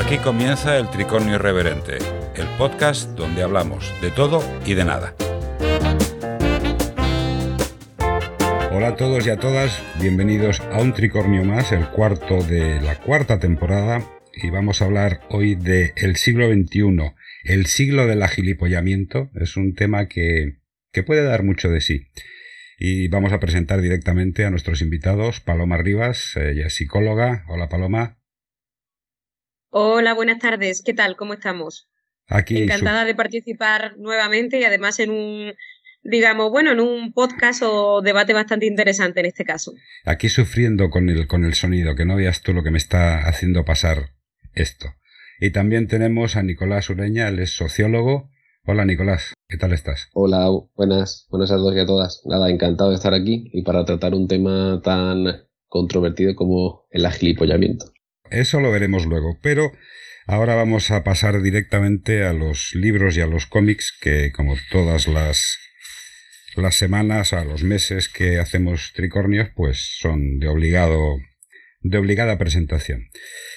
Aquí comienza el Tricornio Irreverente, el podcast donde hablamos de todo y de nada. Hola a todos y a todas, bienvenidos a un Tricornio más, el cuarto de la cuarta temporada, y vamos a hablar hoy de el siglo XXI, el siglo del agilipollamiento. Es un tema que, que puede dar mucho de sí. Y vamos a presentar directamente a nuestros invitados, Paloma Rivas, ella es psicóloga. Hola Paloma. Hola, buenas tardes. ¿Qué tal? ¿Cómo estamos? Aquí Encantada de participar nuevamente y además en un, digamos, bueno, en un podcast o debate bastante interesante en este caso. Aquí sufriendo con el, con el sonido, que no veas tú lo que me está haciendo pasar esto. Y también tenemos a Nicolás Ureña, él es sociólogo. Hola Nicolás, ¿qué tal estás? Hola, buenas, buenas a todos y a todas. Nada, encantado de estar aquí y para tratar un tema tan controvertido como el agilipollamiento. Eso lo veremos luego, pero ahora vamos a pasar directamente a los libros y a los cómics que como todas las las semanas, a los meses que hacemos tricornios, pues son de obligado de obligada presentación.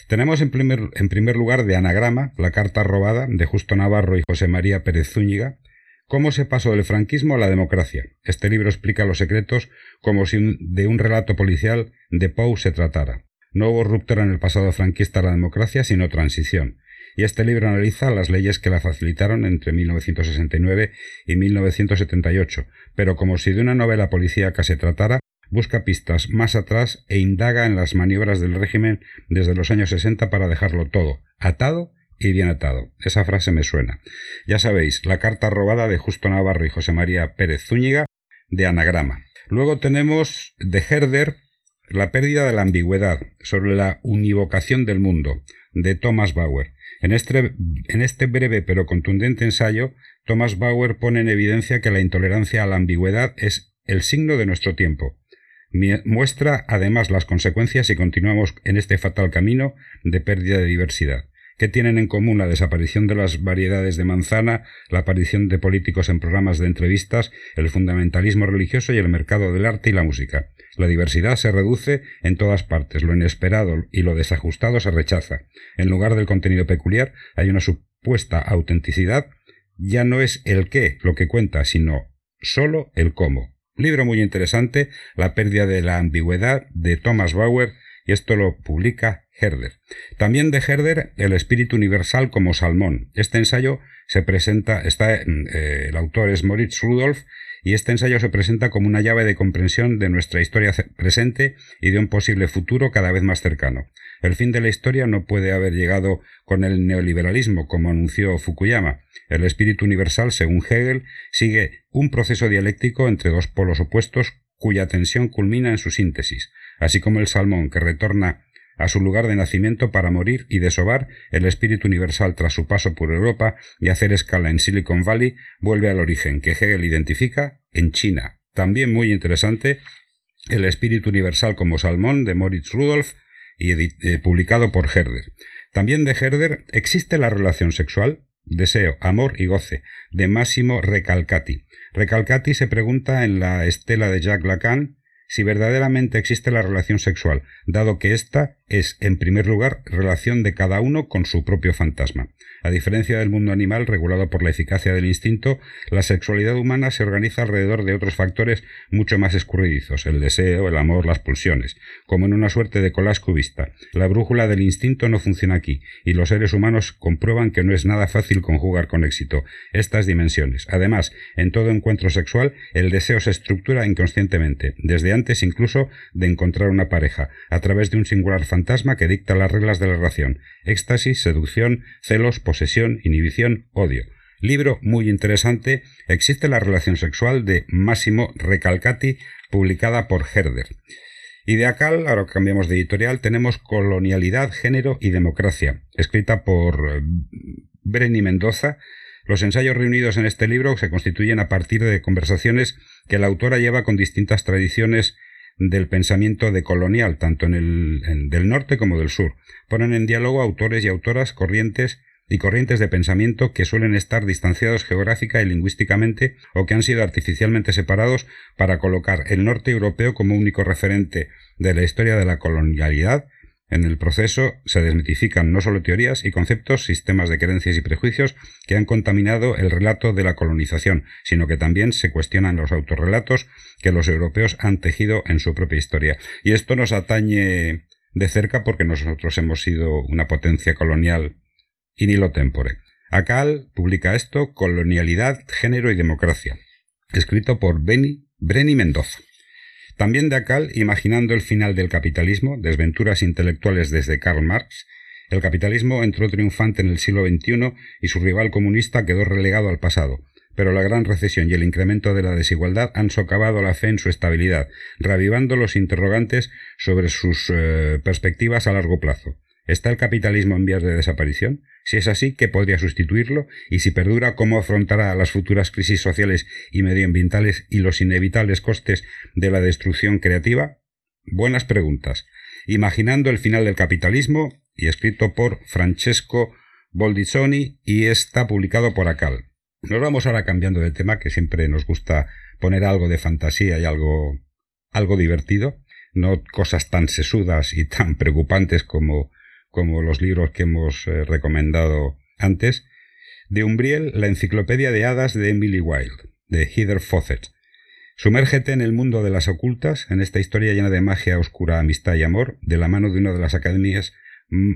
Tenemos en primer, en primer lugar de Anagrama, la carta robada de Justo Navarro y José María Pérez Zúñiga, cómo se pasó del franquismo a la democracia. Este libro explica los secretos como si de un relato policial de Poe se tratara. No hubo ruptura en el pasado franquista a la democracia, sino transición. Y este libro analiza las leyes que la facilitaron entre 1969 y 1978, pero como si de una novela policíaca se tratara, busca pistas más atrás e indaga en las maniobras del régimen desde los años 60 para dejarlo todo atado y bien atado. Esa frase me suena. Ya sabéis, la carta robada de Justo Navarro y José María Pérez Zúñiga de Anagrama. Luego tenemos de Herder la pérdida de la ambigüedad sobre la univocación del mundo, de Thomas Bauer. En este, en este breve pero contundente ensayo, Thomas Bauer pone en evidencia que la intolerancia a la ambigüedad es el signo de nuestro tiempo. Muestra además las consecuencias si continuamos en este fatal camino de pérdida de diversidad. ¿Qué tienen en común la desaparición de las variedades de manzana, la aparición de políticos en programas de entrevistas, el fundamentalismo religioso y el mercado del arte y la música? La diversidad se reduce en todas partes, lo inesperado y lo desajustado se rechaza. En lugar del contenido peculiar hay una supuesta autenticidad. Ya no es el qué lo que cuenta, sino solo el cómo. Libro muy interesante, La pérdida de la ambigüedad, de Thomas Bauer, y esto lo publica Herder. También de Herder, El espíritu universal como salmón. Este ensayo se presenta, está, eh, el autor es Moritz Rudolf, y este ensayo se presenta como una llave de comprensión de nuestra historia presente y de un posible futuro cada vez más cercano. El fin de la historia no puede haber llegado con el neoliberalismo, como anunció Fukuyama. El espíritu universal, según Hegel, sigue un proceso dialéctico entre dos polos opuestos cuya tensión culmina en su síntesis, así como el salmón que retorna a su lugar de nacimiento para morir y desovar, el espíritu universal tras su paso por Europa y hacer escala en Silicon Valley vuelve al origen que Hegel identifica en China. También muy interesante, el espíritu universal como salmón de Moritz Rudolf y eh, publicado por Herder. También de Herder existe la relación sexual, deseo, amor y goce, de Máximo Recalcati, Recalcati se pregunta en la estela de Jacques Lacan si verdaderamente existe la relación sexual, dado que ésta es, en primer lugar, relación de cada uno con su propio fantasma. A diferencia del mundo animal regulado por la eficacia del instinto, la sexualidad humana se organiza alrededor de otros factores mucho más escurridizos, el deseo, el amor, las pulsiones, como en una suerte de colas cubista. La brújula del instinto no funciona aquí, y los seres humanos comprueban que no es nada fácil conjugar con éxito estas dimensiones. Además, en todo encuentro sexual, el deseo se estructura inconscientemente, desde antes incluso de encontrar una pareja, a través de un singular fantasma que dicta las reglas de la relación, éxtasis, seducción, celos, posesión, inhibición, odio. Libro muy interesante, Existe la relación sexual de Máximo Recalcati, publicada por Herder. Y de acá, ahora cambiamos de editorial, tenemos Colonialidad, Género y Democracia, escrita por eh, Breni Mendoza. Los ensayos reunidos en este libro se constituyen a partir de conversaciones que la autora lleva con distintas tradiciones del pensamiento decolonial, tanto en el del norte como del sur. Ponen en diálogo autores y autoras corrientes y corrientes de pensamiento que suelen estar distanciados geográfica y lingüísticamente o que han sido artificialmente separados para colocar el norte europeo como único referente de la historia de la colonialidad En el proceso se desmitifican no solo teorías y conceptos, sistemas de creencias y prejuicios que han contaminado el relato de la colonización, sino que también se cuestionan los autorrelatos que los europeos han tejido en su propia historia. Y esto nos atañe de cerca porque nosotros hemos sido una potencia colonial in illo tempore. Acal publica esto Colonialidad, Género y Democracia, escrito por Benny, Brenny Mendoza. También de Acal, imaginando el final del capitalismo, desventuras intelectuales desde Karl Marx, el capitalismo entró triunfante en el siglo XXI y su rival comunista quedó relegado al pasado, pero la gran recesión y el incremento de la desigualdad han socavado la fe en su estabilidad, reavivando los interrogantes sobre sus eh, perspectivas a largo plazo. ¿Está el capitalismo en vías de desaparición? Si es así, ¿qué podría sustituirlo? Y si perdura, ¿cómo afrontará las futuras crisis sociales y medioambientales y los inevitables costes de la destrucción creativa? Buenas preguntas. Imaginando el final del capitalismo, y escrito por Francesco Boldizoni, y está publicado por Acal. Nos vamos ahora cambiando de tema, que siempre nos gusta poner algo de fantasía y algo, algo divertido, no cosas tan sesudas y tan preocupantes como como los libros que hemos eh, recomendado antes, de Umbriel, la enciclopedia de hadas de Emily Wilde, de Heather Fawcett. Sumérgete en el mundo de las ocultas, en esta historia llena de magia oscura, amistad y amor, de la mano de una de las academias,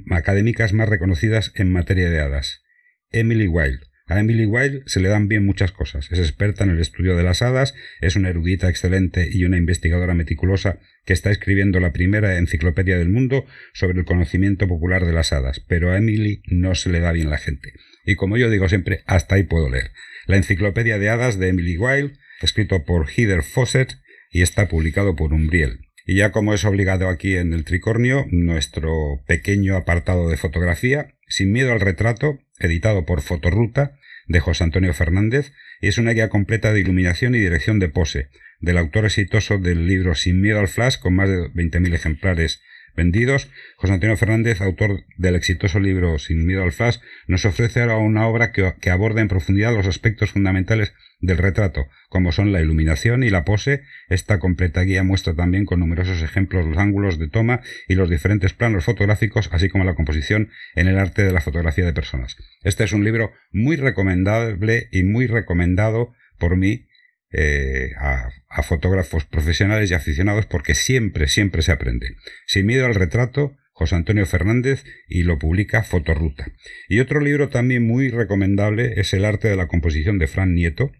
académicas más reconocidas en materia de hadas, Emily Wilde, a Emily Wilde se le dan bien muchas cosas. Es experta en el estudio de las hadas, es una erudita excelente y una investigadora meticulosa que está escribiendo la primera enciclopedia del mundo sobre el conocimiento popular de las hadas, pero a Emily no se le da bien la gente. Y como yo digo siempre, hasta ahí puedo leer. La enciclopedia de hadas de Emily Wilde, escrito por Heather Fawcett y está publicado por Umbriel. Y ya como es obligado aquí en el Tricornio, nuestro pequeño apartado de fotografía, sin miedo al retrato, editado por Fotoruta, de José Antonio Fernández, y es una guía completa de iluminación y dirección de pose, del autor exitoso del libro Sin miedo al flash, con más de 20.000 ejemplares vendidos. José Antonio Fernández, autor del exitoso libro Sin miedo al flash, nos ofrece ahora una obra que, que aborda en profundidad los aspectos fundamentales del retrato, como son la iluminación y la pose. Esta completa guía muestra también con numerosos ejemplos los ángulos de toma y los diferentes planos fotográficos, así como la composición en el arte de la fotografía de personas. Este es un libro muy recomendable y muy recomendado por mí eh, a, a, fotógrafos profesionales y aficionados porque siempre, siempre se aprende. Sin miedo al retrato, José Antonio Fernández y lo publica Fotoruta. Y otro libro también muy recomendable es El arte de la composición de Fran Nieto,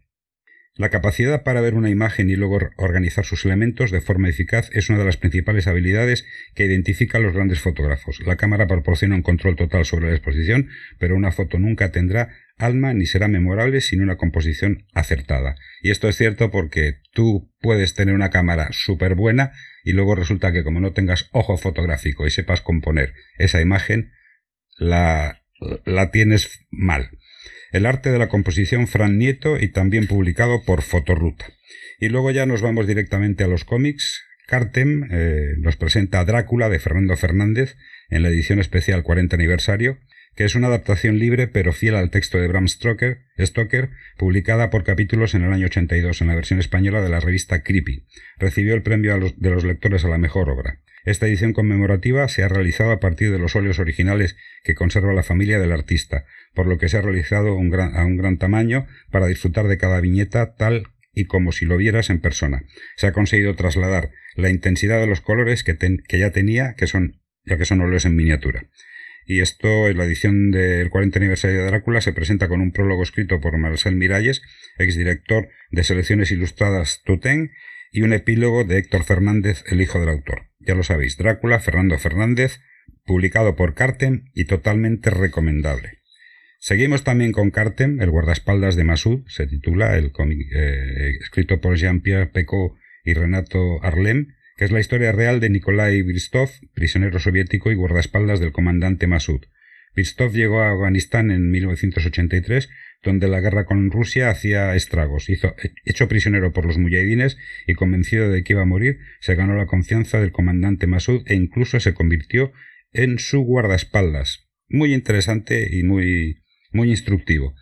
la capacidad para ver una imagen y luego organizar sus elementos de forma eficaz es una de las principales habilidades que identifican los grandes fotógrafos. La cámara proporciona un control total sobre la exposición, pero una foto nunca tendrá alma ni será memorable sin una composición acertada. Y esto es cierto porque tú puedes tener una cámara súper buena y luego resulta que como no tengas ojo fotográfico y sepas componer esa imagen, la, la tienes mal. El arte de la composición Fran Nieto y también publicado por Fotoruta. Y luego ya nos vamos directamente a los cómics. Cartem eh, nos presenta Drácula de Fernando Fernández en la edición especial 40 aniversario, que es una adaptación libre pero fiel al texto de Bram Stoker, Stoker, publicada por capítulos en el año 82 en la versión española de la revista Creepy. Recibió el premio de los lectores a la mejor obra. Esta edición conmemorativa se ha realizado a partir de los óleos originales que conserva la familia del artista, por lo que se ha realizado a un gran tamaño para disfrutar de cada viñeta tal y como si lo vieras en persona. Se ha conseguido trasladar la intensidad de los colores que, ya tenía, que son, ya que son óleos en miniatura. Y esto, en la edición del 40 aniversario de Drácula, se presenta con un prólogo escrito por Marcel Miralles, exdirector de Selecciones Ilustradas Tutén, y un epílogo de Héctor Fernández, el hijo del autor. Ya lo sabéis, Drácula, Fernando Fernández, publicado por Cartem y totalmente recomendable. Seguimos también con Cartem, el guardaespaldas de Masud, se titula el cómic eh, escrito por Jean-Pierre Pecot y Renato Arlem, que es la historia real de Nikolai Bristov, prisionero soviético y guardaespaldas del comandante Masud. Bristov llegó a Afganistán en 1983 donde la guerra con Rusia hacía estragos. Hizo, hecho prisionero por los mujahidines y convencido de que iba a morir, se ganó la confianza del comandante Masud e incluso se convirtió en su guardaespaldas. Muy interesante y muy, muy instructivo.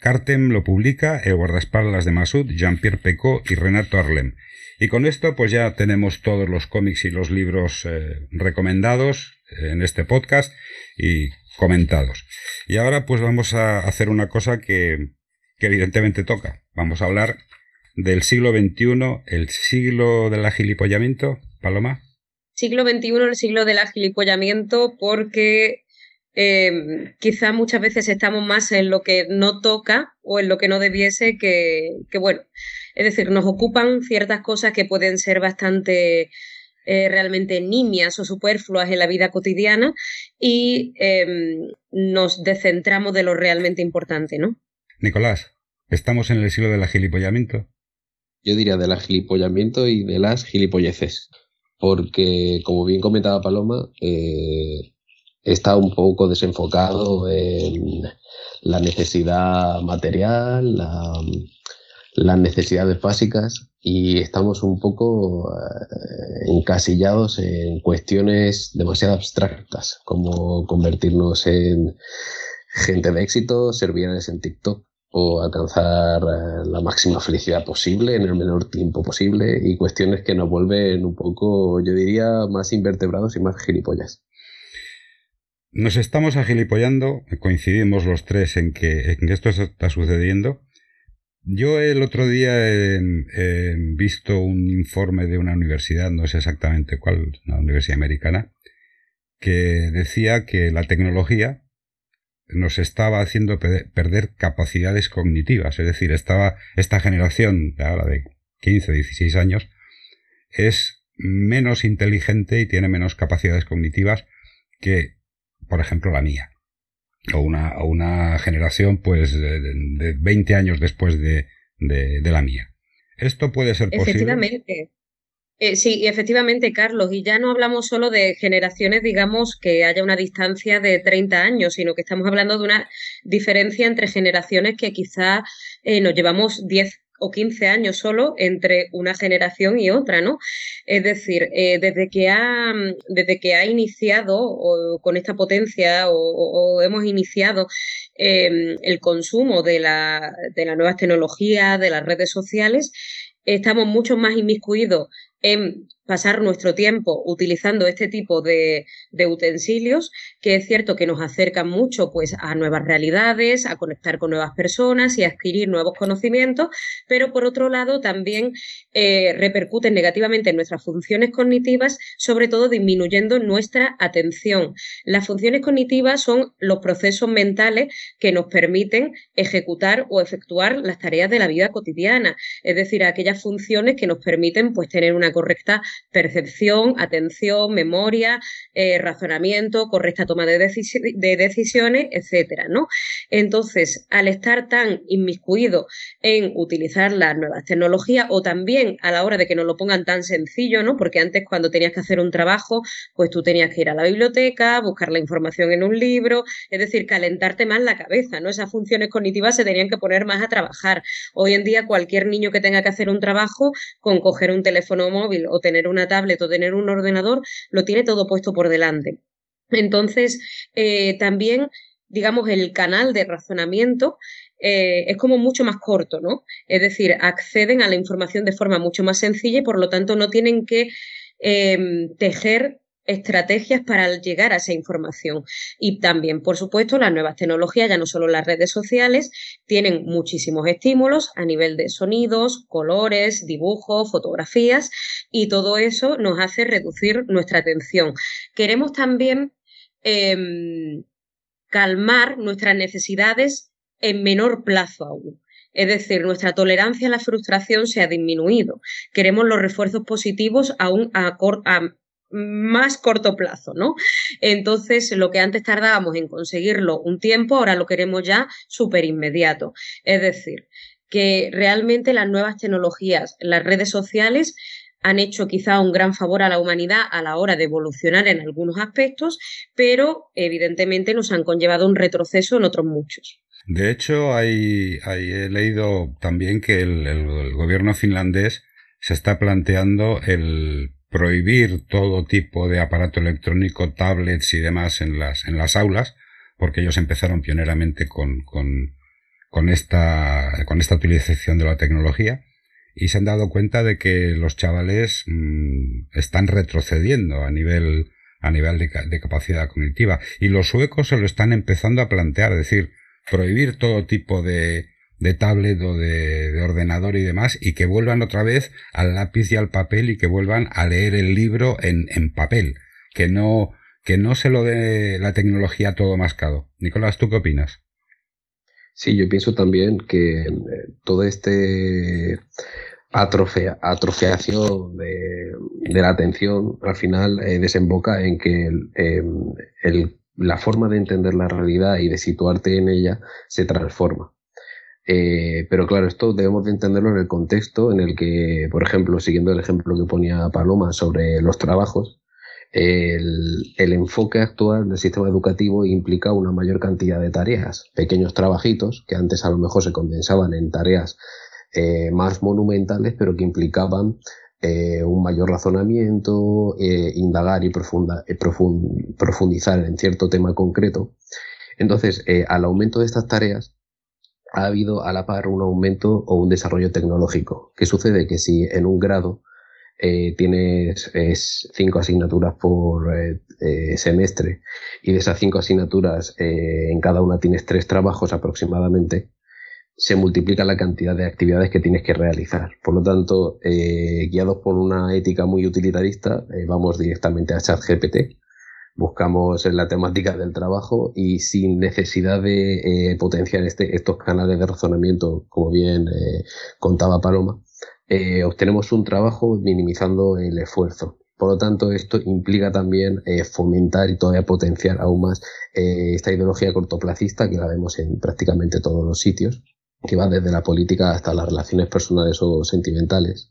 Cartem lo publica el guardaespaldas de Masud, Jean-Pierre Pecot y Renato Arlem. Y con esto pues ya tenemos todos los cómics y los libros eh, recomendados en este podcast y comentados. Y ahora pues vamos a hacer una cosa que, que evidentemente toca. Vamos a hablar del siglo XXI, el siglo del agilipollamiento, Paloma. Siglo XXI, el siglo del agilipollamiento, porque eh, quizá muchas veces estamos más en lo que no toca o en lo que no debiese que, que bueno, es decir, nos ocupan ciertas cosas que pueden ser bastante eh, realmente nimias o superfluas en la vida cotidiana y em, nos descentramos de lo realmente importante, ¿no? Nicolás, ¿estamos en el siglo del agilipollamiento? Yo diría del agilipollamiento y de las gilipolleces. Porque, como bien comentaba Paloma, eh, está un poco desenfocado en la necesidad material, la, las necesidades básicas y estamos un poco eh, encasillados en cuestiones demasiado abstractas, como convertirnos en gente de éxito, ser en TikTok o alcanzar eh, la máxima felicidad posible en el menor tiempo posible y cuestiones que nos vuelven un poco, yo diría, más invertebrados y más gilipollas. Nos estamos agilipollando, coincidimos los tres en que, en que esto está sucediendo yo el otro día he, visto un informe de una universidad, no sé exactamente cuál, una universidad americana, que decía que la tecnología nos estaba haciendo perder capacidades cognitivas, es decir, estaba esta generación de ahora de 15, 16 años es menos inteligente y tiene menos capacidades cognitivas que, por ejemplo, la mía o una, una generación pues de, 20 años después de, de, la mía. ¿Esto puede ser posible? Efectivamente. Eh, sí, efectivamente, Carlos, y ya no hablamos solo de generaciones, digamos, que haya una distancia de 30 años, sino que estamos hablando de una diferencia entre generaciones que quizá eh, nos llevamos 10 o 15 años solo entre una generación y otra, ¿no? Es decir, eh, desde, que ha, desde que ha iniciado con esta potencia o, hemos iniciado em, el consumo de la, de las nuevas tecnologías, de las redes sociales, estamos mucho más inmiscuidos en pasar nuestro tiempo utilizando este tipo de, utensilios, que es cierto que nos acercan mucho pues, a nuevas realidades, a conectar con nuevas personas y a adquirir nuevos conocimientos, pero por otro lado también eh, repercuten negativamente en nuestras funciones cognitivas, sobre todo disminuyendo nuestra atención. Las funciones cognitivas son los procesos mentales que nos permiten ejecutar o efectuar las tareas de la vida cotidiana, es decir, aquellas funciones que nos permiten pues, tener una correcta percepción, atención, memoria, eh, razonamiento, correcta toma de, decisiones, etcétera, ¿no? Entonces, al estar tan inmiscuido en utilizar las nuevas tecnologías o también a la hora de que nos lo pongan tan sencillo, ¿no? Porque antes cuando tenías que hacer un trabajo, pues tú tenías que ir a la biblioteca, buscar la información en un libro, es decir, calentarte más la cabeza, ¿no? Esas funciones cognitivas se tenían que poner más a trabajar. Hoy en día cualquier niño que tenga que hacer un trabajo con coger un teléfono móvil o tener una tablet o tener un ordenador, lo tiene todo puesto por delante. Entonces, eh, también, digamos, el canal de razonamiento eh, es como mucho más corto, ¿no? Es decir, acceden a la información de forma mucho más sencilla y por lo tanto no tienen que em, tejer estrategias para llegar a esa información. Y también, por supuesto, las nuevas tecnologías, ya no solo las redes sociales, tienen muchísimos estímulos a nivel de sonidos, colores, dibujos, fotografías, y todo eso nos hace reducir nuestra atención. Queremos también em, calmar nuestras necesidades en menor plazo aún. Es decir, nuestra tolerancia a la frustración se ha disminuido. Queremos los refuerzos positivos aún a, a, más corto plazo, ¿no? Entonces, lo que antes tardábamos en conseguirlo un tiempo, ahora lo queremos ya súper inmediato. Es decir, que realmente las nuevas tecnologías, las redes sociales, han hecho quizá un gran favor a la humanidad a la hora de evolucionar en algunos aspectos, pero evidentemente nos han conllevado un retroceso en otros muchos. De hecho, hay, he leído también que el gobierno finlandés se está planteando el prohibir todo tipo de aparato electrónico, tablets y demás en las, en las aulas, porque ellos empezaron pioneramente con, con, con, esta, con esta utilización de la tecnología y se han dado cuenta de que los chavales mm, están retrocediendo a nivel a nivel de, capacidad cognitiva. Y los suecos se lo están empezando a plantear, es decir, prohibir todo tipo de, de tablet o de, ordenador y demás, y que vuelvan otra vez al lápiz y al papel y que vuelvan a leer el libro en, en papel, que no, que no se lo dé la tecnología todo mascado. Nicolás, ¿tú qué opinas? Sí, yo pienso también que eh, todo este atrofia, atrofiación de, la atención al final eh, desemboca en que em, la forma de entender la realidad y de situarte en ella se transforma. Eh, pero claro, esto debemos de entenderlo en el contexto en el que, por ejemplo, siguiendo el ejemplo que ponía Paloma sobre los trabajos, el, enfoque actual del sistema educativo implica una mayor cantidad de tareas, pequeños trabajitos que antes a lo mejor se condensaban en tareas eh, más monumentales, pero que implicaban eh, un mayor razonamiento, indagar y profundizar en cierto tema concreto. Entonces, al aumento de estas tareas, ha habido a la par un aumento o un desarrollo tecnológico. ¿Qué sucede? Que si en un grado tienes cinco asignaturas por semestre y de esas cinco asignaturas en cada una tienes tres trabajos aproximadamente, se multiplica la cantidad de actividades que tienes que realizar. Por lo tanto, eh, guiados por una ética muy utilitarista, eh, vamos directamente a ChatGPT, buscamos en la temática del trabajo y sin necesidad de eh, potenciar este, estos canales de razonamiento, como bien contaba Paloma, obtenemos un trabajo minimizando el esfuerzo. Por lo tanto, esto implica también fomentar y todavía potenciar aún más esta ideología cortoplacista que la vemos en prácticamente todos los sitios que va desde la política hasta las relaciones personales o sentimentales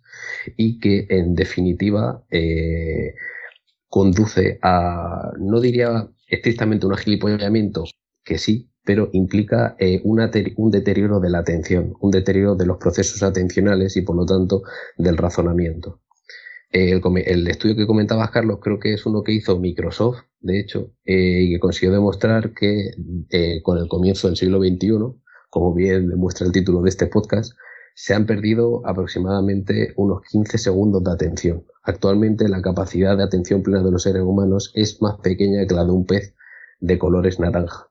y que en definitiva eh, conduce a, no diría estrictamente un agilipollamiento, que sí, pero implica eh, un deterioro de la atención, un deterioro de los procesos atencionales y por lo tanto del razonamiento. El, el, estudio que comentabas, Carlos, creo que es uno que hizo Microsoft, de hecho, eh, y que consiguió demostrar que con el comienzo del siglo XXI, como bien demuestra el título de este podcast, se han perdido aproximadamente unos 15 segundos de atención. Actualmente la capacidad de atención plena de los seres humanos es más pequeña que la de un pez de colores naranja.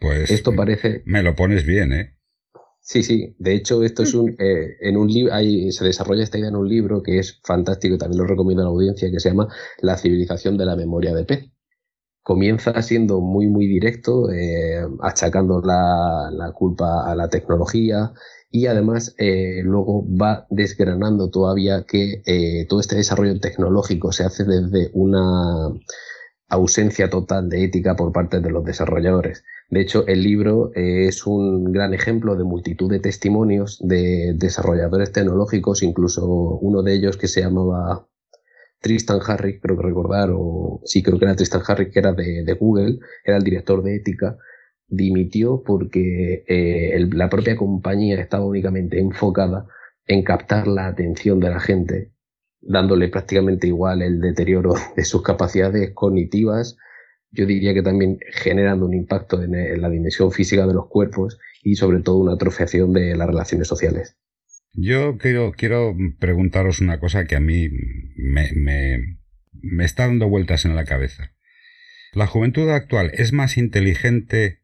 Pues esto parece. Me lo pones bien, ¿eh? Sí, sí. De hecho, esto es un. Eh, en un libro. Se desarrolla esta idea en un libro que es fantástico y también lo recomiendo a la audiencia, que se llama La civilización de la memoria de pez comienza siendo muy, muy directo, eh, achacando la, culpa a la tecnología y además eh, luego va desgranando todavía que eh, todo este desarrollo tecnológico se hace desde una ausencia total de ética por parte de los desarrolladores. De hecho, el libro es un gran ejemplo de multitud de testimonios de desarrolladores tecnológicos, incluso uno de ellos que se llamaba Tristan Harry, creo que recordar, o sí, creo que era Tristan Harry, que era de, Google, era el director de ética, dimitió porque eh, la propia compañía estaba únicamente enfocada en captar la atención de la gente, dándole prácticamente igual el deterioro de sus capacidades cognitivas, yo diría que también generando un impacto en, en la dimensión física de los cuerpos y sobre todo una atrofiación de las relaciones sociales. Yo quiero, preguntaros una cosa que a mí me, me está dando vueltas en la cabeza. ¿La juventud actual es más inteligente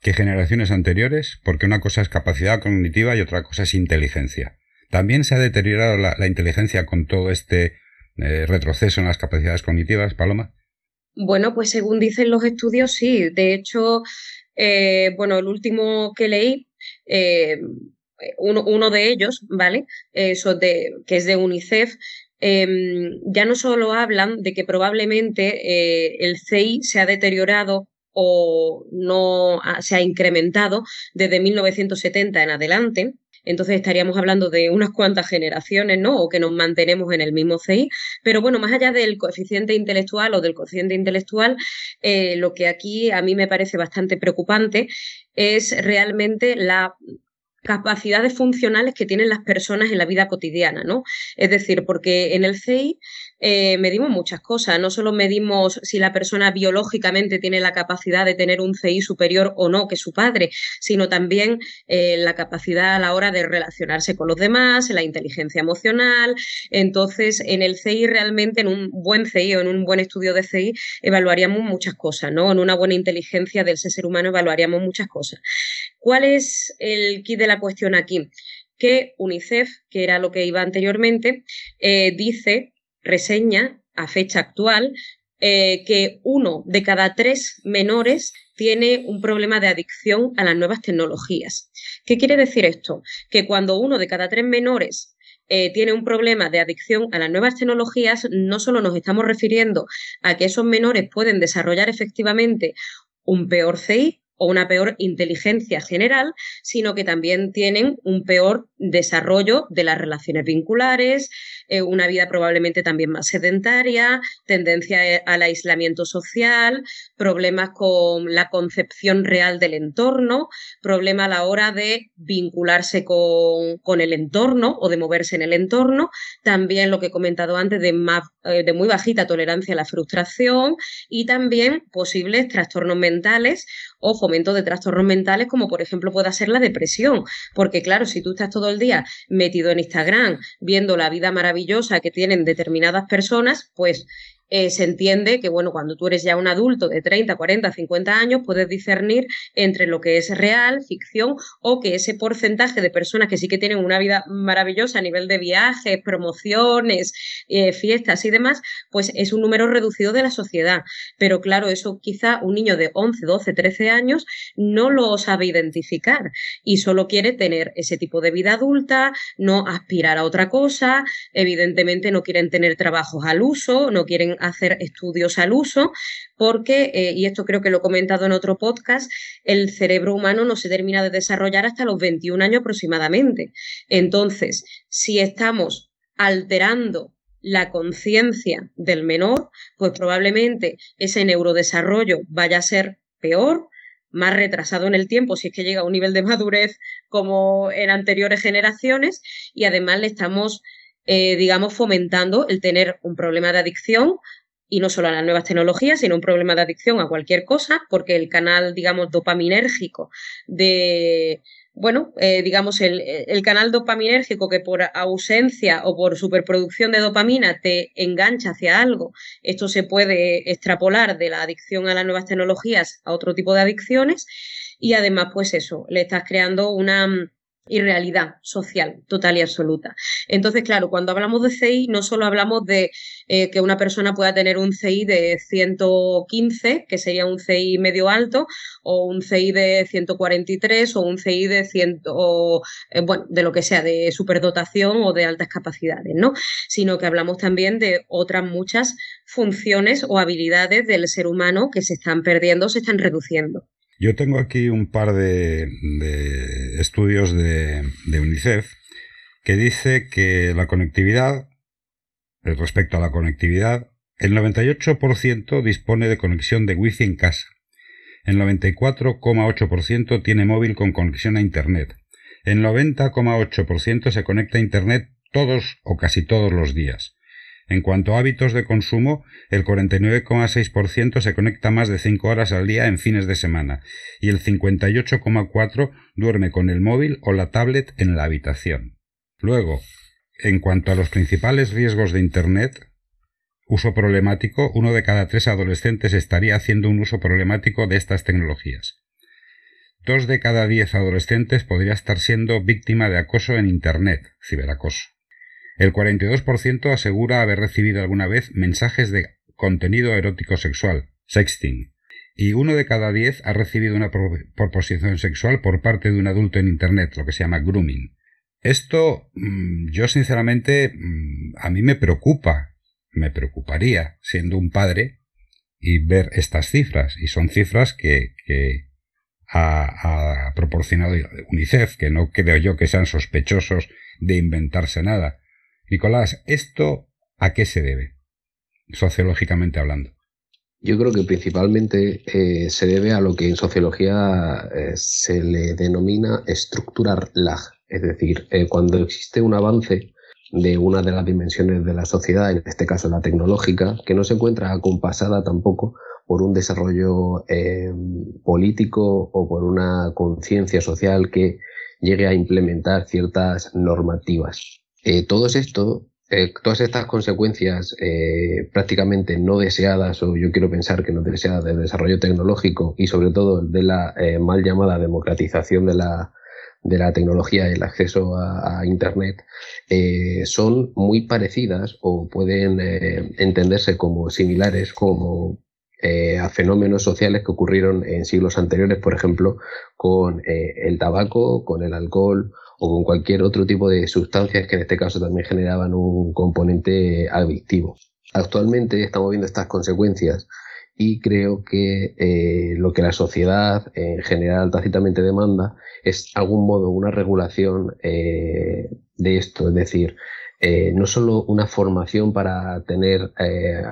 que generaciones anteriores? Porque una cosa es capacidad cognitiva y otra cosa es inteligencia. ¿También se ha deteriorado la, inteligencia con todo este eh, retroceso en las capacidades cognitivas, Paloma? Bueno, pues según dicen los estudios, sí. De hecho, eh, bueno, el último que leí eh, uno, de ellos, ¿vale? Eso de, que es de UNICEF, em, ya no solo hablan de que probablemente el CI se ha deteriorado o no se ha incrementado desde 1970 en adelante. Entonces estaríamos hablando de unas cuantas generaciones, ¿no? O que nos mantenemos en el mismo CI. Pero bueno, más allá del coeficiente intelectual o del coeficiente intelectual, eh, lo que aquí a mí me parece bastante preocupante es realmente la capacidades funcionales que tienen las personas en la vida cotidiana, ¿no? Es decir, porque en el CEI eh, medimos muchas cosas. No solo medimos si la persona biológicamente tiene la capacidad de tener un CI superior o no que su padre, sino también eh, la capacidad a la hora de relacionarse con los demás, la inteligencia emocional. Entonces, en el CI realmente, en un buen CI o en un buen estudio de CI, evaluaríamos muchas cosas, ¿no? En una buena inteligencia del ser humano evaluaríamos muchas cosas. ¿Cuál es el kit de la cuestión aquí? Que UNICEF, que era lo que iba anteriormente, eh, dice reseña a fecha actual eh, que uno de cada tres menores tiene un problema de adicción a las nuevas tecnologías. ¿Qué quiere decir esto? Que cuando uno de cada tres menores eh, tiene un problema de adicción a las nuevas tecnologías, no solo nos estamos refiriendo a que esos menores pueden desarrollar efectivamente un peor CI, o una peor inteligencia general, sino que también tienen un peor desarrollo de las relaciones vinculares, eh, una vida probablemente también más sedentaria, tendencia eh, al aislamiento social, problemas con la concepción real del entorno, problema a la hora de vincularse con, con el entorno o de moverse en el entorno, también lo que he comentado antes de, eh, de muy bajita tolerancia a la frustración y también posibles trastornos mentales o fomento de trastornos mentales como por ejemplo pueda ser la depresión. Porque claro, si tú estás todo el día metido en Instagram viendo la vida maravillosa que tienen determinadas personas, pues eh, se entiende que, bueno, cuando tú eres ya un adulto de 30, 40, 50 años, puedes discernir entre lo que es real, ficción, o que ese porcentaje de personas que sí que tienen una vida maravillosa a nivel de viajes, promociones, eh, fiestas y demás, pues es un número reducido de la sociedad. Pero claro, eso quizá un niño de 11, 12, 13 años no lo sabe identificar y solo quiere tener ese tipo de vida adulta, no aspirar a otra cosa, evidentemente no quieren tener trabajos al uso, no quieren hacer estudios al uso, porque, eh, y esto creo que lo he comentado en otro podcast, el cerebro humano no se termina de desarrollar hasta los 21 años aproximadamente. Entonces, si estamos alterando la conciencia del menor, pues probablemente ese neurodesarrollo vaya a ser peor, más retrasado en el tiempo, si es que llega a un nivel de madurez como en anteriores generaciones, y además le estamos eh, digamos, fomentando el tener un problema de adicción y no solo a las nuevas tecnologías, sino un problema de adicción a cualquier cosa, porque el canal, digamos, dopaminérgico de, bueno, eh, digamos, el, el, canal dopaminérgico que por ausencia o por superproducción de dopamina te engancha hacia algo, esto se puede extrapolar de la adicción a las nuevas tecnologías a otro tipo de adicciones y además, pues eso, le estás creando una y realidad social total y absoluta. Entonces, claro, cuando hablamos de CI, no solo hablamos de eh, que una persona pueda tener un CI de 115, que sería un CI medio alto, o un CI de 143, o un CI de 100, o, eh, bueno, de lo que sea, de superdotación o de altas capacidades, ¿no? Sino que hablamos también de otras muchas funciones o habilidades del ser humano que se están perdiendo, se están reduciendo. Yo tengo aquí un par de, estudios de, UNICEF que dice que la conectividad, eh, respecto a la conectividad, el 98% dispone de conexión de Wi-Fi en casa. El 94,8% tiene móvil con conexión a Internet. El 90,8% se conecta a Internet todos o casi todos los días. En cuanto a hábitos de consumo, el 49,6% se conecta más de 5 horas al día en fines de semana y el 58,4% duerme con el móvil o la tablet en la habitación. Luego, en cuanto a los principales riesgos de Internet, uso problemático, uno de cada tres adolescentes estaría haciendo un uso problemático de estas tecnologías. Dos de cada diez adolescentes podría estar siendo víctima de acoso en Internet, ciberacoso. El 42% asegura haber recibido alguna vez mensajes de contenido erótico sexual, sexting, y uno de cada diez ha recibido una proposición sexual por parte de un adulto en Internet, lo que se llama grooming. Esto, mm, yo sinceramente, mm, a mí me preocupa, me preocuparía siendo un padre y ver estas cifras, y son cifras que, ha proporcionado UNICEF, que no creo yo que sean sospechosos de inventarse nada, Nicolás, ¿esto a qué se debe, sociológicamente hablando? Yo creo que principalmente eh, se debe a lo que en sociología eh, se le denomina estructurar lag. Es decir, eh, cuando existe un avance de una de las dimensiones de la sociedad, en este caso la tecnológica, que no se encuentra acompasada tampoco por un desarrollo político o por una conciencia social que llegue a implementar ciertas normativas. Eh, todo esto, eh, todas estas consecuencias prácticamente no deseadas, o yo quiero pensar que no deseadas del desarrollo tecnológico y sobre todo de la mal llamada democratización de la, de la tecnología el acceso a, Internet eh, son muy parecidas o pueden eh, entenderse como similares como eh, a fenómenos sociales que ocurrieron en siglos anteriores, por ejemplo, con el tabaco, con el alcohol o con cualquier otro tipo de sustancias que en este caso también generaban un componente adictivo. Actualmente estamos viendo estas consecuencias y creo que eh, lo que la sociedad en general tácitamente demanda es algún modo una regulación eh, de esto, es decir, eh, no solo una formación para tener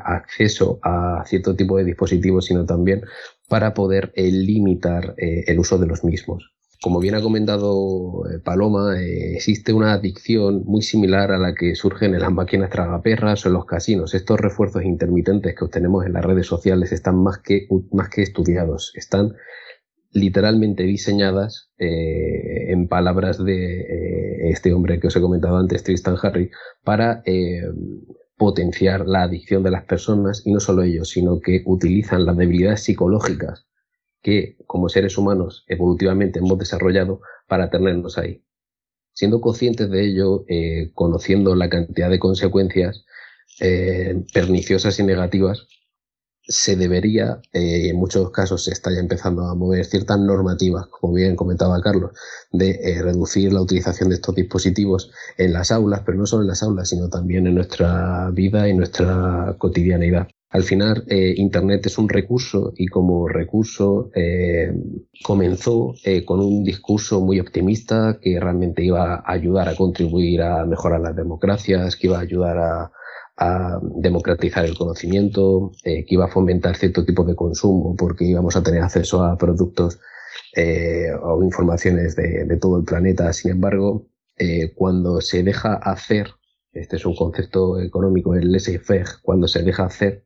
acceso a cierto tipo de dispositivos, sino también para poder limitar el uso de los mismos. Como bien ha comentado eh, Paloma, eh, existe una adicción muy similar a la que surgen en las máquinas tragaperras o en los casinos. Estos refuerzos intermitentes que obtenemos en las redes sociales están más que, más que estudiados, están literalmente diseñadas, eh, en palabras de este hombre que os he comentado antes, Tristan Harry, para potenciar la adicción de las personas y no solo ellos, sino que utilizan las debilidades psicológicas que como seres humanos evolutivamente hemos desarrollado para tenernos ahí. Siendo conscientes de ello, eh, conociendo la cantidad de consecuencias eh, perniciosas y negativas, se debería, eh, en muchos casos se está ya empezando a mover ciertas normativas, como bien comentaba Carlos, de reducir la utilización de estos dispositivos en las aulas, pero no solo en las aulas, sino también en nuestra vida y nuestra cotidianidad. Al final, eh, Internet es un recurso y como recurso eh, comenzó eh, con un discurso muy optimista que realmente iba a ayudar a contribuir a mejorar las democracias, que iba a ayudar a, democratizar el conocimiento, que iba a fomentar cierto tipo de consumo porque íbamos a tener acceso a productos o informaciones de, de, todo el planeta. Sin embargo, cuando se deja hacer, este es un concepto económico, el laissez-faire, cuando se deja hacer,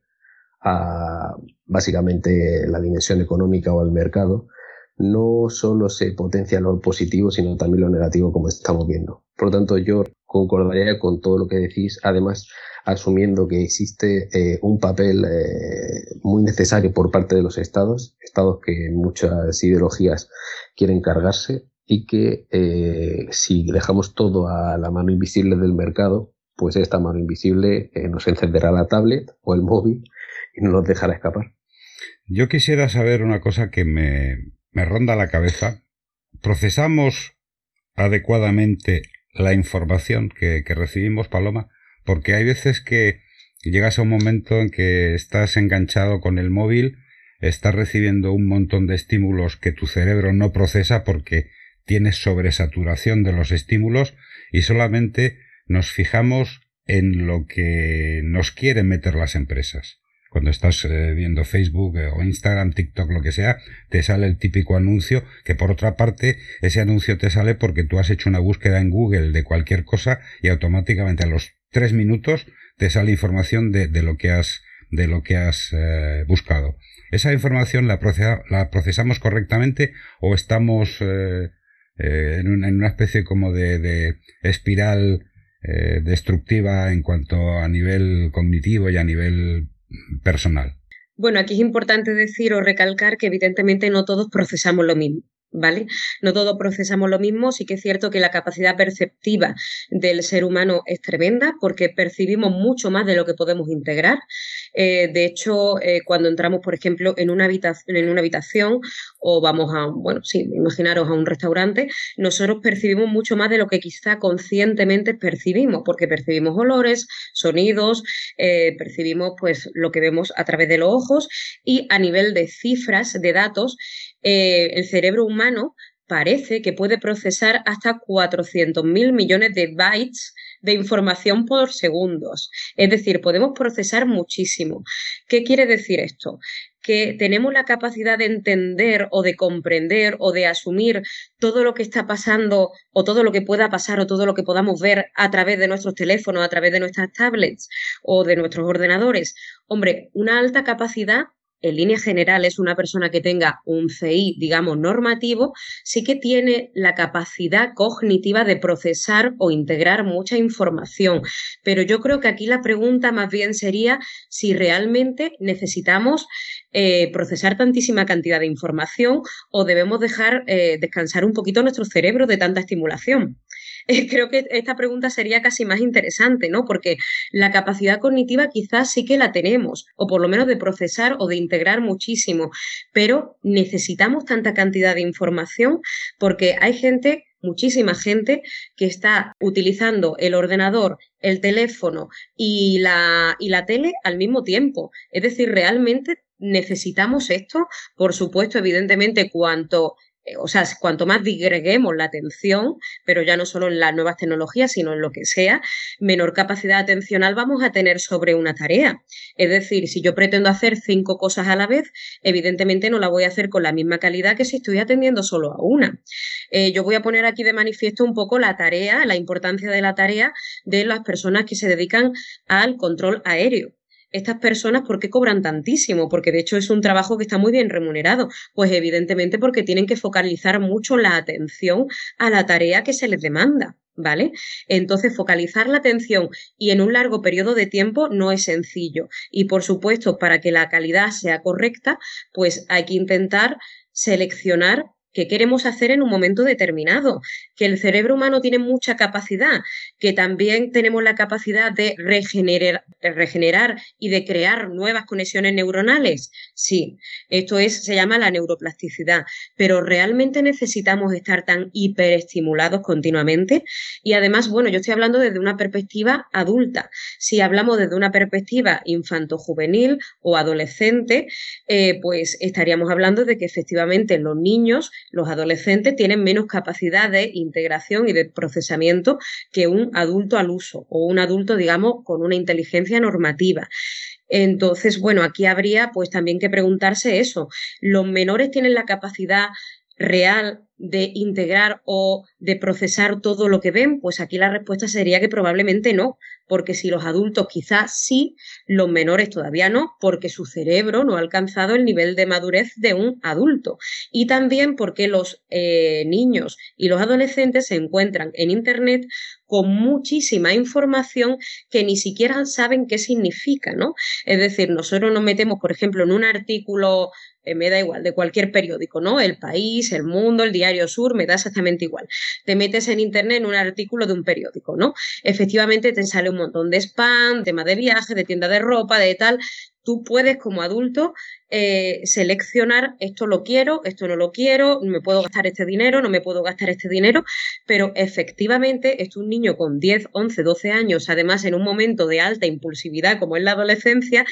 a básicamente la dimensión económica o el mercado, no solo se potencia lo positivo, sino también lo negativo, como estamos viendo. Por lo tanto, yo concordaría con todo lo que decís, además asumiendo que existe eh, un papel eh, muy necesario por parte de los estados, estados que muchas ideologías quieren cargarse y que eh, si dejamos todo a la mano invisible del mercado, pues esta mano invisible nos encenderá la tablet o el móvil y no los dejará escapar. Yo quisiera saber una cosa que me, me ronda la cabeza. ¿Procesamos adecuadamente la información que, que recibimos, Paloma? Porque hay veces que llegas a un momento en que estás enganchado con el móvil, estás recibiendo un montón de estímulos que tu cerebro no procesa porque tienes sobresaturación de los estímulos y solamente nos fijamos en lo que nos quieren meter las empresas cuando estás eh, viendo Facebook eh, o Instagram, TikTok, lo que sea, te sale el típico anuncio, que por otra parte, ese anuncio te sale porque tú has hecho una búsqueda en Google de cualquier cosa y automáticamente a los tres minutos te sale información de, lo que has, de lo que has eh, buscado. ¿Esa información la, la, procesamos correctamente o estamos en, una, especie como de, de espiral destructiva en cuanto a nivel cognitivo y a nivel personal. Bueno, aquí es importante decir o recalcar que evidentemente no todos procesamos lo mismo. ¿Vale? No todos procesamos lo mismo, sí que es cierto que la capacidad perceptiva del ser humano es tremenda porque percibimos mucho más de lo que podemos integrar. Eh, de hecho, eh, cuando entramos, por ejemplo, en una, habitación, en una habitación o vamos a, bueno, sí, imaginaros a un restaurante, nosotros percibimos mucho más de lo que quizá conscientemente percibimos, porque percibimos olores, sonidos, eh, percibimos pues lo que vemos a través de los ojos y a nivel de cifras, de datos, eh, el cerebro humano parece que puede procesar hasta 400.000 millones de bytes de información por segundos. Es decir, podemos procesar muchísimo. ¿Qué quiere decir esto? que tenemos la capacidad de entender o de comprender o de asumir todo lo que está pasando o todo lo que pueda pasar o todo lo que podamos ver a través de nuestros teléfonos, a través de nuestras tablets o de nuestros ordenadores. Hombre, una alta capacidad en línea general es una persona que tenga un CI, digamos, normativo, sí que tiene la capacidad cognitiva de procesar o integrar mucha información. Pero yo creo que aquí la pregunta más bien sería si realmente necesitamos eh, procesar tantísima cantidad de información o debemos dejar eh, descansar un poquito nuestro cerebro de tanta estimulación. Creo que esta pregunta sería casi más interesante, ¿no? Porque la capacidad cognitiva quizás sí que la tenemos, o por lo menos de procesar o de integrar muchísimo, pero necesitamos tanta cantidad de información porque hay gente muchísima gente que está utilizando el ordenador, el teléfono y la, y la tele al mismo tiempo. Es decir, realmente necesitamos esto. Por supuesto, evidentemente, cuanto eh, o sea, cuanto más digreguemos la atención, pero ya no solo en las nuevas tecnologías, sino en lo que sea, menor capacidad atencional vamos a tener sobre una tarea. Es decir, si yo pretendo hacer cinco cosas a la vez, evidentemente no la voy a hacer con la misma calidad que si estoy atendiendo solo a una. Eh, yo voy a poner aquí de manifiesto un poco la tarea, la importancia de la tarea de las personas que se dedican al control aéreo estas personas, ¿por qué cobran tantísimo? Porque de hecho es un trabajo que está muy bien remunerado. Pues evidentemente porque tienen que focalizar mucho la atención a la tarea que se les demanda. ¿Vale? Entonces, focalizar la atención y en un largo periodo de tiempo no es sencillo. Y por supuesto, para que la calidad sea correcta, pues hay que intentar seleccionar qué queremos hacer en un momento determinado, que el cerebro humano tiene mucha capacidad, que también tenemos la capacidad de regenerar, y de crear nuevas conexiones neuronales. Sí, esto es, se llama la neuroplasticidad, pero realmente necesitamos estar tan hiperestimulados continuamente. Y además, bueno, yo estoy hablando desde una perspectiva adulta. Si hablamos desde una perspectiva infanto-juvenil o adolescente, eh, pues estaríamos hablando de que efectivamente los niños los adolescentes tienen menos capacidad de integración y de procesamiento que un adulto al uso o un adulto, digamos, con una inteligencia normativa. Entonces, bueno, aquí habría pues también que preguntarse eso. ¿Los menores tienen la capacidad real de integrar o de procesar todo lo que ven? Pues aquí la respuesta sería que probablemente no, porque si los adultos quizás sí, los menores todavía no, porque su cerebro no ha alcanzado el nivel de madurez de un adulto. Y también porque los eh, niños y los adolescentes se encuentran en Internet con muchísima información que ni siquiera saben qué significa, ¿no? Es decir, nosotros nos metemos, por ejemplo, en un artículo eh, me da igual, de cualquier periódico, ¿no? El País, El Mundo, El Diario Sur, me da exactamente igual. Te metes en Internet en un artículo de un periódico, ¿no? Efectivamente te sale un montón de spam, tema de viaje, de tienda de ropa, de tal. Tú puedes como adulto eh, seleccionar esto lo quiero, esto no lo quiero, me puedo gastar este dinero, no me puedo gastar este dinero, pero efectivamente es un niño con 10, 11, 12 años, además en un momento de alta impulsividad como es la adolescencia,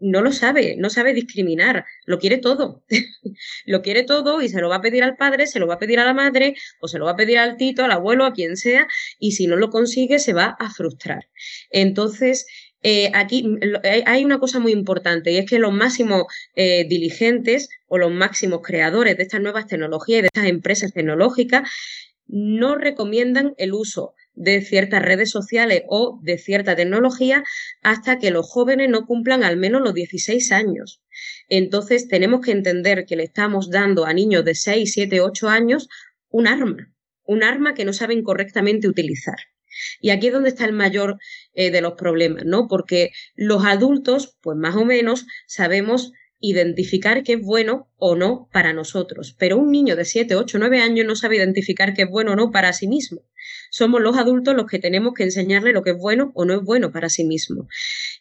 no lo sabe, no sabe discriminar, lo quiere todo. lo quiere todo y se lo va a pedir al padre, se lo va a pedir a la madre o se lo va a pedir al tito, al abuelo, a quien sea, y si no lo consigue se va a frustrar. Entonces, eh, aquí hay una cosa muy importante y es que los máximos eh, diligentes o los máximos creadores de estas nuevas tecnologías y de estas empresas tecnológicas no recomiendan el uso de ciertas redes sociales o de cierta tecnología hasta que los jóvenes no cumplan al menos los 16 años. Entonces tenemos que entender que le estamos dando a niños de 6, 7, 8 años un arma, un arma que no saben correctamente utilizar. Y aquí es donde está el mayor eh, de los problemas, ¿no? Porque los adultos, pues más o menos, sabemos identificar qué es bueno o no para nosotros. Pero un niño de 7, 8, 9 años no sabe identificar qué es bueno o no para sí mismo. Somos los adultos los que tenemos que enseñarle lo que es bueno o no es bueno para sí mismo.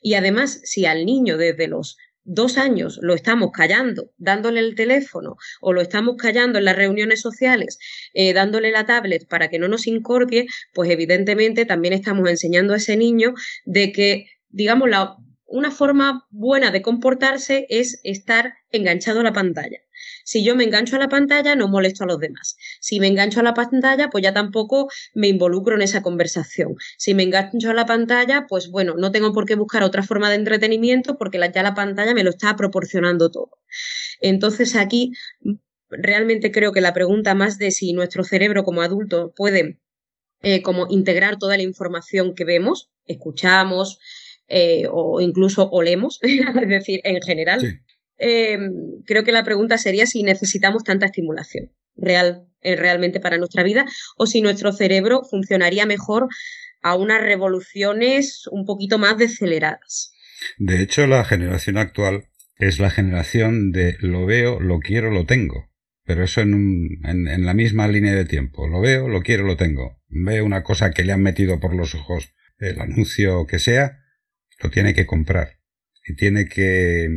Y además, si al niño desde los dos años lo estamos callando, dándole el teléfono o lo estamos callando en las reuniones sociales, eh, dándole la tablet para que no nos incorpie, pues evidentemente también estamos enseñando a ese niño de que, digamos, la una forma buena de comportarse es estar enganchado a la pantalla. Si yo me engancho a la pantalla, no molesto a los demás. Si me engancho a la pantalla, pues ya tampoco me involucro en esa conversación. Si me engancho a la pantalla, pues bueno, no tengo por qué buscar otra forma de entretenimiento porque ya la pantalla me lo está proporcionando todo. Entonces aquí realmente creo que la pregunta más de si nuestro cerebro como adulto puede eh, como integrar toda la información que vemos, escuchamos eh, o incluso olemos, es decir, en general, eh, creo que la pregunta sería si necesitamos tanta estimulación real, realmente para nuestra vida o si nuestro cerebro funcionaría mejor a unas revoluciones un poquito más deceleradas. De hecho, la generación actual es la generación de lo veo, lo quiero, lo tengo pero eso en, en, la misma línea de tiempo. Lo veo, lo quiero, lo tengo. Ve una cosa que le han metido por los ojos, el anuncio que sea, lo tiene que comprar. Tiene que,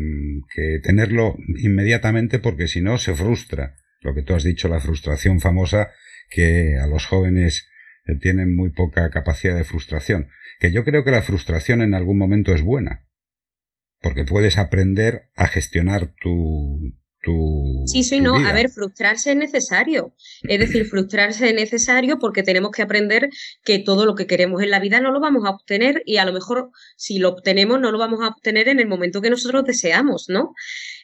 que tenerlo inmediatamente porque si no se frustra. Lo que tú has dicho, la frustración famosa, que a los jóvenes eh, tienen muy poca capacidad de frustración. Que yo creo que la frustración en algún momento es buena. Porque puedes aprender a gestionar tu, Sí, sí, no. A ver, frustrarse es necesario. Es decir, frustrarse es necesario porque tenemos que aprender que todo lo que queremos en la vida no lo vamos a obtener y a lo mejor si lo obtenemos no lo vamos a obtener en el momento que nosotros deseamos, ¿no?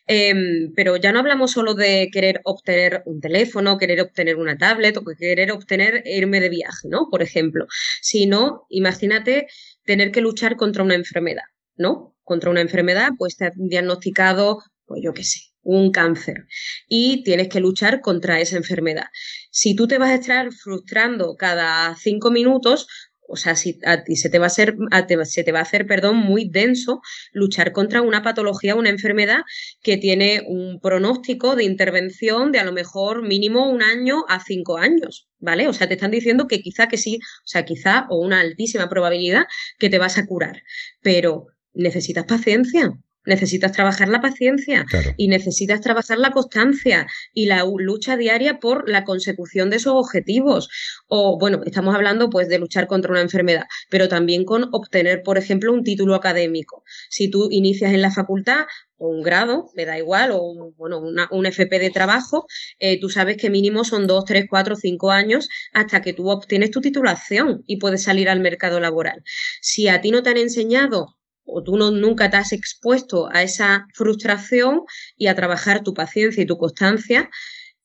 Em, pero ya no hablamos solo de querer obtener un teléfono, querer obtener una tablet o querer obtener irme de viaje, ¿no? Por ejemplo, sino, imagínate tener que luchar contra una enfermedad, ¿no? Contra una enfermedad, pues te han diagnosticado, pues yo qué sé, un cáncer y tienes que luchar contra esa enfermedad. Si tú te vas a estar frustrando cada cinco minutos, o sea, si a ti se te va a hacer, se te va a hacer, perdón, muy denso luchar contra una patología, una enfermedad que tiene un pronóstico de intervención de a lo mejor mínimo un año a cinco años, ¿vale? O sea, te están diciendo que quizá que sí, o sea, quizá o una altísima probabilidad que te vas a curar, pero necesitas paciencia, necesitas trabajar la paciencia y necesitas trabajar la constancia y la lucha diaria por la consecución de esos objetivos. O, bueno, estamos hablando pues de luchar contra una enfermedad, pero también con obtener, por ejemplo, un título académico. Si tú inicias en la facultad o un grado, me da igual, o bueno, un FP de trabajo, eh, tú sabes que mínimo son dos, tres, cuatro, cinco años hasta que tú obtienes tu titulación y puedes salir al mercado laboral. Si a ti no te han enseñado o tú no, nunca te has expuesto a esa frustración y a trabajar tu paciencia y tu constancia,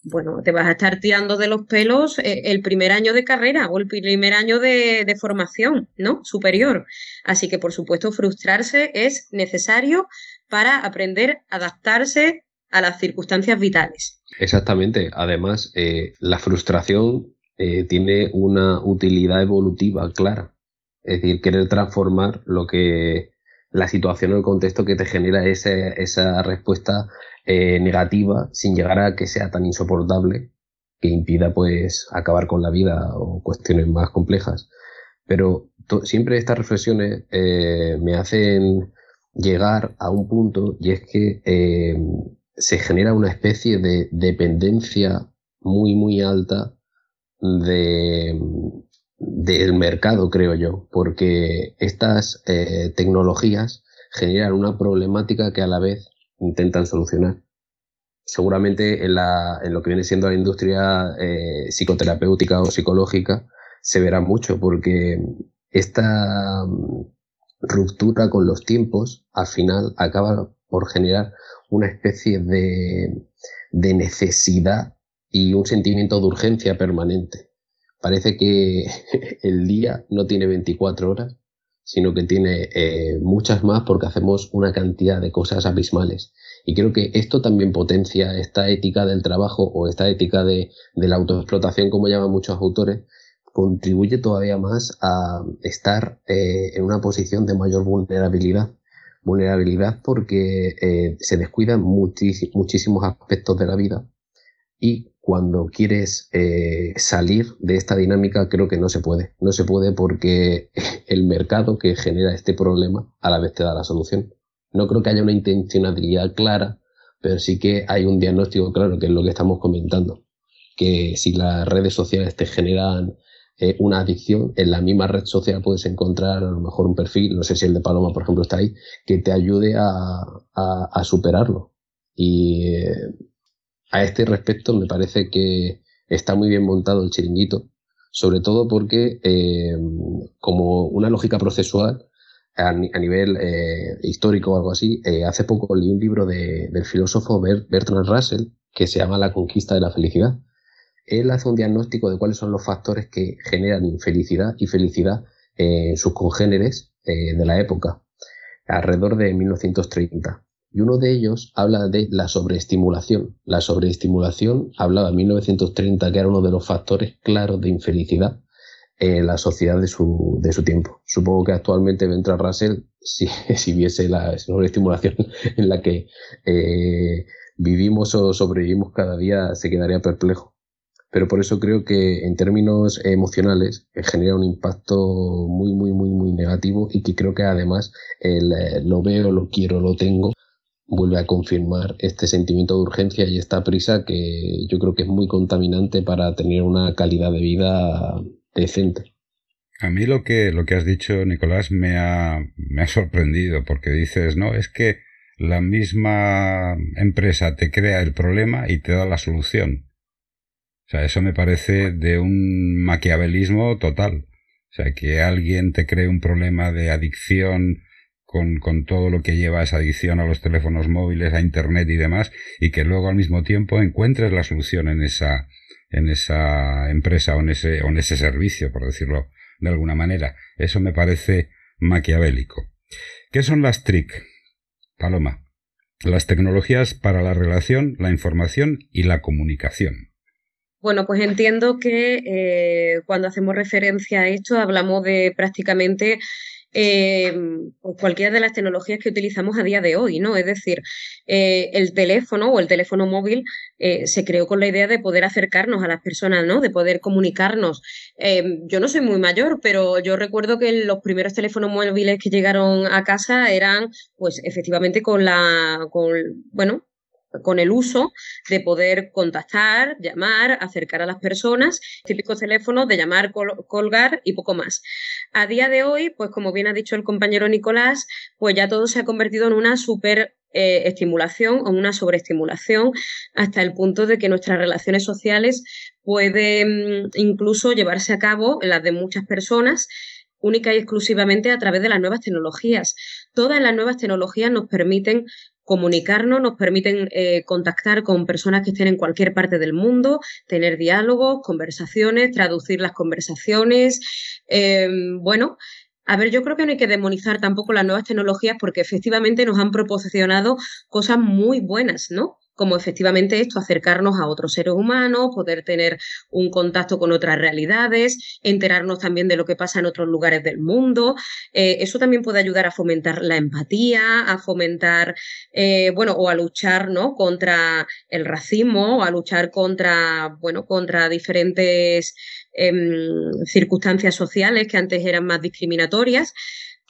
bueno, te vas a estar tirando de los pelos eh, el primer año de carrera o el primer año de, de, formación, ¿no? Superior. Así que, por supuesto, frustrarse es necesario para aprender a adaptarse a las circunstancias vitales. Exactamente. Además, eh, la frustración eh, tiene una utilidad evolutiva clara. Es decir, querer transformar lo que la situación o el contexto que te genera esa respuesta eh, negativa sin llegar a que sea tan insoportable que impida pues acabar con la vida o cuestiones más complejas. Pero siempre estas reflexiones eh, me hacen llegar a un punto y es que eh, se genera una especie de dependencia muy muy alta de, del mercado, creo yo, porque estas eh, tecnologías generan una problemática que a la vez intentan solucionar. Seguramente en, la, en lo que viene siendo la industria eh, psicoterapéutica o psicológica se verá mucho porque esta mm, ruptura con los tiempos al final acaba por generar una especie de, de necesidad y un sentimiento de urgencia permanente parece que el día no tiene 24 horas, sino que tiene eh, muchas más porque hacemos una cantidad de cosas abismales. Y creo que esto también potencia esta ética del trabajo o esta ética de, la autoexplotación, como llaman muchos autores, contribuye todavía más a estar eh, en una posición de mayor vulnerabilidad. Vulnerabilidad porque eh, se descuidan muchísimos aspectos de la vida y cuando quieres eh, salir de esta dinámica creo que no se puede. No se puede porque el mercado que genera este problema a la vez te da la solución. No creo que haya una intencionalidad clara, pero sí que hay un diagnóstico claro, que es lo que estamos comentando. Que si las redes sociales te generan eh, una adicción, en la misma red social puedes encontrar a lo mejor un perfil, no sé si el de Paloma, por ejemplo, está ahí, que te ayude a, a, superarlo. Y eh, a este respecto me parece que está muy bien montado el chiringuito, sobre todo porque eh, como una lógica procesual, a, nivel histórico o algo así, hace poco leí un libro de, del filósofo Bertrand Russell que se llama La conquista de la felicidad él hace un diagnóstico de cuáles son los factores que generan infelicidad y felicidad en sus congéneres eh, de la época, alrededor de 1930. Y uno de ellos habla de la sobreestimulación. La sobreestimulación hablaba en 1930 que era uno de los factores claros de infelicidad en la sociedad de su, de su tiempo. Supongo que actualmente Ventra Russell, si, si viese la sobreestimulación en la que eh, vivimos o sobrevivimos cada día, se quedaría perplejo pero por eso creo que en términos emocionales eh, genera un impacto muy, muy, muy, muy negativo y que creo que además eh, lo veo, lo quiero, lo tengo, vuelve a confirmar este sentimiento de urgencia y esta prisa que yo creo que es muy contaminante para tener una calidad de vida decente. A mí lo que, lo que has dicho, Nicolás, me ha, me ha sorprendido porque dices, no, es que la misma empresa te crea el problema y te da la solución. O sea, eso me parece de un maquiavelismo total. O sea, que alguien te cree un problema de adicción con, con, todo lo que lleva esa adicción a los teléfonos móviles, a Internet y demás, y que luego al mismo tiempo encuentres la solución en esa, en esa empresa o en ese, o en ese servicio, por decirlo de alguna manera. Eso me parece maquiavélico. ¿Qué son las TRIC? Paloma. Las tecnologías para la relación, la información y la comunicación. Bueno, pues entiendo que eh, cuando hacemos referencia a esto hablamos de prácticamente eh, cualquiera de las tecnologías que utilizamos a día de hoy, ¿no? Es decir, eh, el teléfono o el teléfono móvil se creó con la idea de poder acercarnos a las personas, ¿no? De poder comunicarnos. yo no soy muy mayor, pero yo recuerdo que los primeros teléfonos móviles que llegaron a casa eran, pues, efectivamente con la, con, bueno, con el uso de poder contactar, llamar, acercar a las personas, típicos teléfonos de llamar, colgar y poco más. A día de hoy, pues como bien ha dicho el compañero Nicolás, pues ya todo se ha convertido en una super eh, estimulación o una sobreestimulación hasta el punto de que nuestras relaciones sociales pueden incluso llevarse a cabo, las de muchas personas, única y exclusivamente a través de las nuevas tecnologías. Todas las nuevas tecnologías nos permiten comunicarnos, nos permiten eh, contactar con personas que estén en cualquier parte del mundo, tener diálogos, conversaciones, traducir las conversaciones. Em, bueno, a ver, yo creo que no hay que demonizar tampoco las nuevas tecnologías porque efectivamente nos han proporcionado cosas muy buenas, ¿no? Como efectivamente esto, acercarnos a otros seres humanos, poder tener un contacto con otras realidades, enterarnos también de lo que pasa en otros lugares del mundo. Eh, eso también puede ayudar a fomentar la empatía, a fomentar, eh, bueno, o a luchar, ¿no? Contra el racismo, o a luchar contra, bueno, contra diferentes em, circunstancias sociales que antes eran más discriminatorias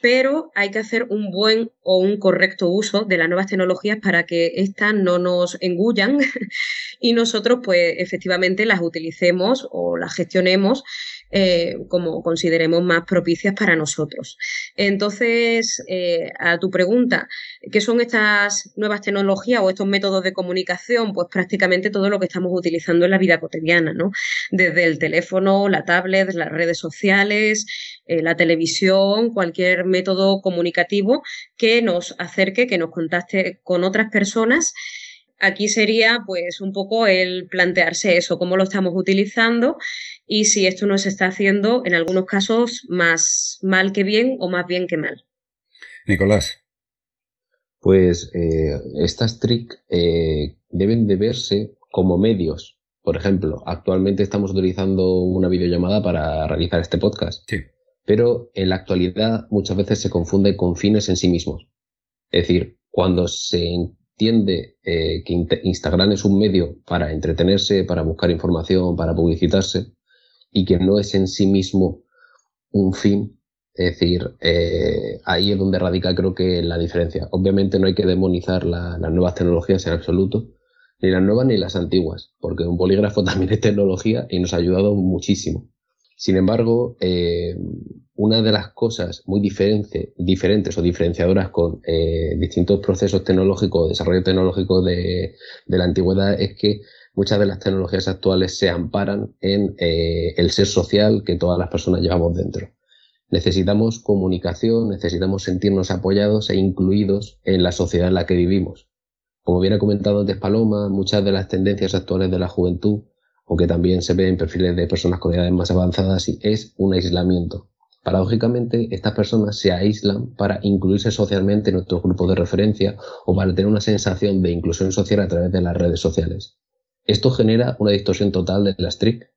pero hay que hacer un buen o un correcto uso de las nuevas tecnologías para que éstas no nos engullan y nosotros pues efectivamente las utilicemos o las gestionemos eh, como consideremos más propicias para nosotros. Entonces, eh, a tu pregunta, ¿qué son estas nuevas tecnologías o estos métodos de comunicación? Pues prácticamente todo lo que estamos utilizando en la vida cotidiana, ¿no? Desde el teléfono, la tablet, las redes sociales, eh, la televisión, cualquier método comunicativo que nos acerque, que nos contacte con otras personas aquí sería pues un poco el plantearse eso, cómo lo estamos utilizando y si esto nos está haciendo en algunos casos más mal que bien o más bien que mal. Nicolás. Pues eh, estas TRIC eh, deben de verse como medios. Por ejemplo, actualmente estamos utilizando una videollamada para realizar este podcast. Sí. Pero en la actualidad muchas veces se confunde con fines en sí mismos. Es decir, cuando se entiende eh, que Instagram es un medio para entretenerse, para buscar información, para publicitarse, y que no es en sí mismo un fin. Es decir, eh, ahí es donde radica creo que la diferencia. Obviamente no hay que demonizar las nuevas tecnologías en absoluto, ni las nuevas ni las antiguas, porque un polígrafo también es tecnología y nos ha ayudado muchísimo. Sin embargo, eh, una de las cosas muy diferentes o diferenciadoras con eh, distintos procesos tecnológicos, desarrollo tecnológico de, la antigüedad es que muchas de las tecnologías actuales se amparan en eh, el ser social que todas las personas llevamos dentro. Necesitamos comunicación, necesitamos sentirnos apoyados e incluidos en la sociedad en la que vivimos. Como bien ha comentado antes Paloma, muchas de las tendencias actuales de la juventud, aunque también se ven en perfiles de personas con edades más avanzadas, es un aislamiento. Paradójicamente, estas personas se aíslan para incluirse socialmente en nuestro grupo de referencia o para tener una sensación de inclusión social a través de las redes sociales. Esto genera una distorsión total de las TRIC.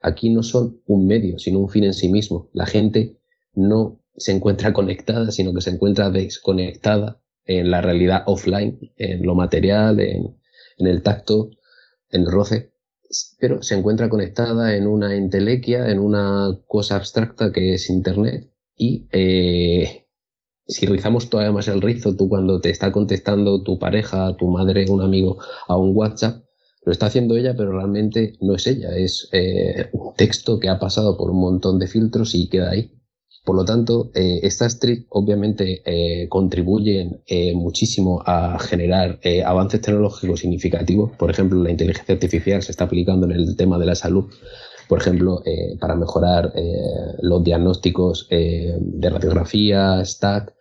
Aquí no son un medio, sino un fin en sí mismo. La gente no se encuentra conectada, sino que se encuentra desconectada en la realidad offline, en lo material, en, en el tacto, en el roce pero se encuentra conectada en una entelequia, en una cosa abstracta que es Internet. Y eh, si rizamos todavía más el rizo, tú cuando te está contestando tu pareja, tu madre, un amigo a un WhatsApp, lo está haciendo ella, pero realmente no es ella, es eh, un texto que ha pasado por un montón de filtros y queda ahí. Por lo tanto, eh, estas TRIC obviamente eh, contribuyen eh, muchísimo a generar avances tecnológicos significativos. Por ejemplo, la inteligencia artificial se está aplicando en el tema de la salud, por ejemplo, para mejorar los diagnósticos de radiografía, STAC,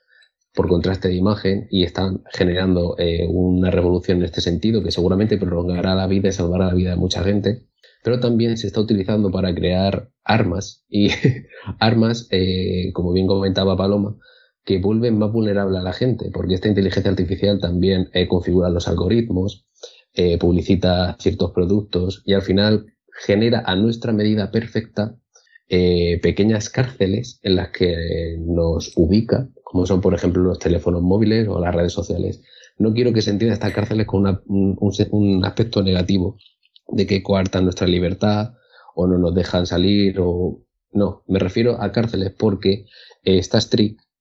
por contraste de imagen, y están generando una revolución en este sentido que seguramente prolongará la vida y salvará la vida de mucha gente pero también se está utilizando para crear armas y armas, eh, como bien comentaba Paloma, que vuelven más vulnerable a la gente, porque esta inteligencia artificial también eh, configura los algoritmos, eh, publicita ciertos productos y al final genera a nuestra medida perfecta pequeñas cárceles en las que nos ubica, como son por ejemplo los teléfonos móviles o las redes sociales. No quiero que se entienda estas cárceles con un aspecto negativo, de que coartan nuestra libertad o no nos dejan salir o no, me refiero a cárceles porque eh, esta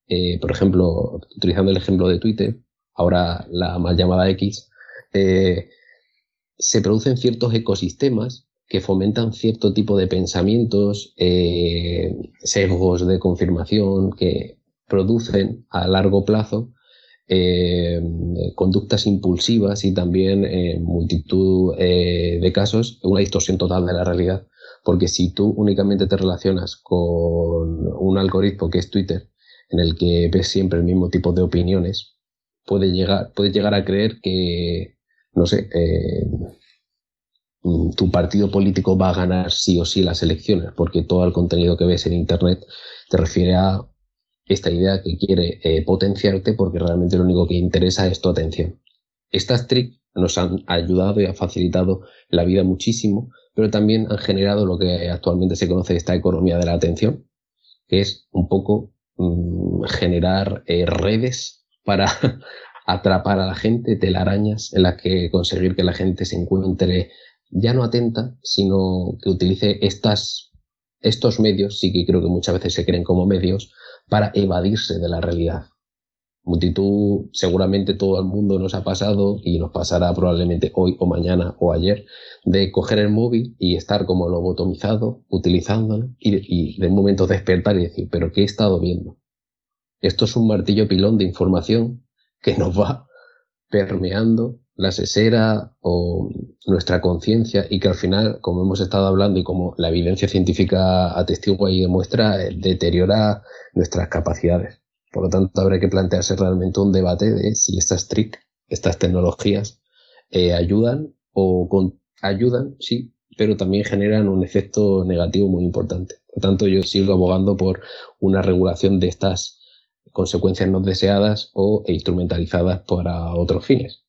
eh, por ejemplo, utilizando el ejemplo de Twitter, ahora la mal llamada X, eh, se producen ciertos ecosistemas que fomentan cierto tipo de pensamientos, sesgos de confirmación que producen a largo plazo eh, conductas impulsivas y también en multitud eh, de casos una distorsión total de la realidad. Porque si tú únicamente te relacionas con un algoritmo que es Twitter, en el que ves siempre el mismo tipo de opiniones, puede llegar, puedes llegar a creer que, no sé, eh, tu partido político va a ganar sí o sí las elecciones, porque todo el contenido que ves en Internet te refiere a esta idea que quiere eh, potenciarte porque realmente lo único que interesa es tu atención. Estas tricks nos han ayudado y han facilitado la vida muchísimo, pero también han generado lo que actualmente se conoce esta economía de la atención, que es un poco mm, generar eh, redes para atrapar a la gente, telarañas en las que conseguir que la gente se encuentre ya no atenta, sino que utilice estas, estos medios, sí que creo que muchas veces se creen como medios, para evadirse de la realidad. Multitud, seguramente todo el mundo nos ha pasado y nos pasará probablemente hoy o mañana o ayer, de coger el móvil y estar como lobotomizado, utilizándolo y, y de momento despertar y decir, pero ¿qué he estado viendo? Esto es un martillo pilón de información que nos va permeando la sesera o nuestra conciencia y que al final, como hemos estado hablando y como la evidencia científica atestigua y demuestra, deteriora nuestras capacidades. Por lo tanto, habrá que plantearse realmente un debate de si estas TRIC, estas tecnologías, eh, ayudan o ayudan, sí, pero también generan un efecto negativo muy importante. Por lo tanto, yo sigo abogando por una regulación de estas consecuencias no deseadas o instrumentalizadas para otros fines.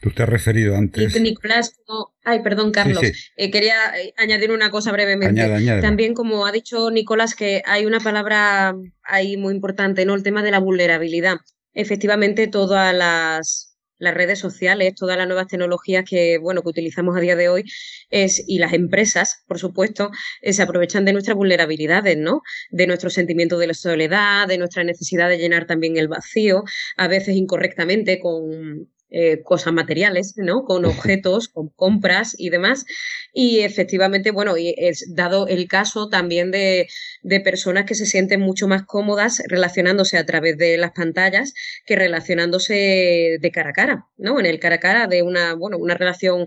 Tú te has referido antes. Nicolás, ay, perdón, Carlos. Eh, quería eh, añadir una cosa brevemente. También, como ha dicho Nicolás, que hay una palabra ahí muy importante, ¿no? El tema de la vulnerabilidad. Efectivamente, todas las, las redes sociales, todas las nuevas tecnologías que, bueno, que utilizamos a día de hoy es, y las empresas, por supuesto, eh, se aprovechan de nuestras vulnerabilidades, ¿no? De nuestro sentimiento de la soledad, de nuestra necesidad de llenar también el vacío, a veces incorrectamente con, eh, cosas materiales, ¿no? Con objetos, con compras y demás. Y efectivamente, bueno, y es dado el caso también de, de, personas que se sienten mucho más cómodas relacionándose a través de las pantallas que relacionándose de cara a cara, ¿no? En el cara a cara de una, bueno, una relación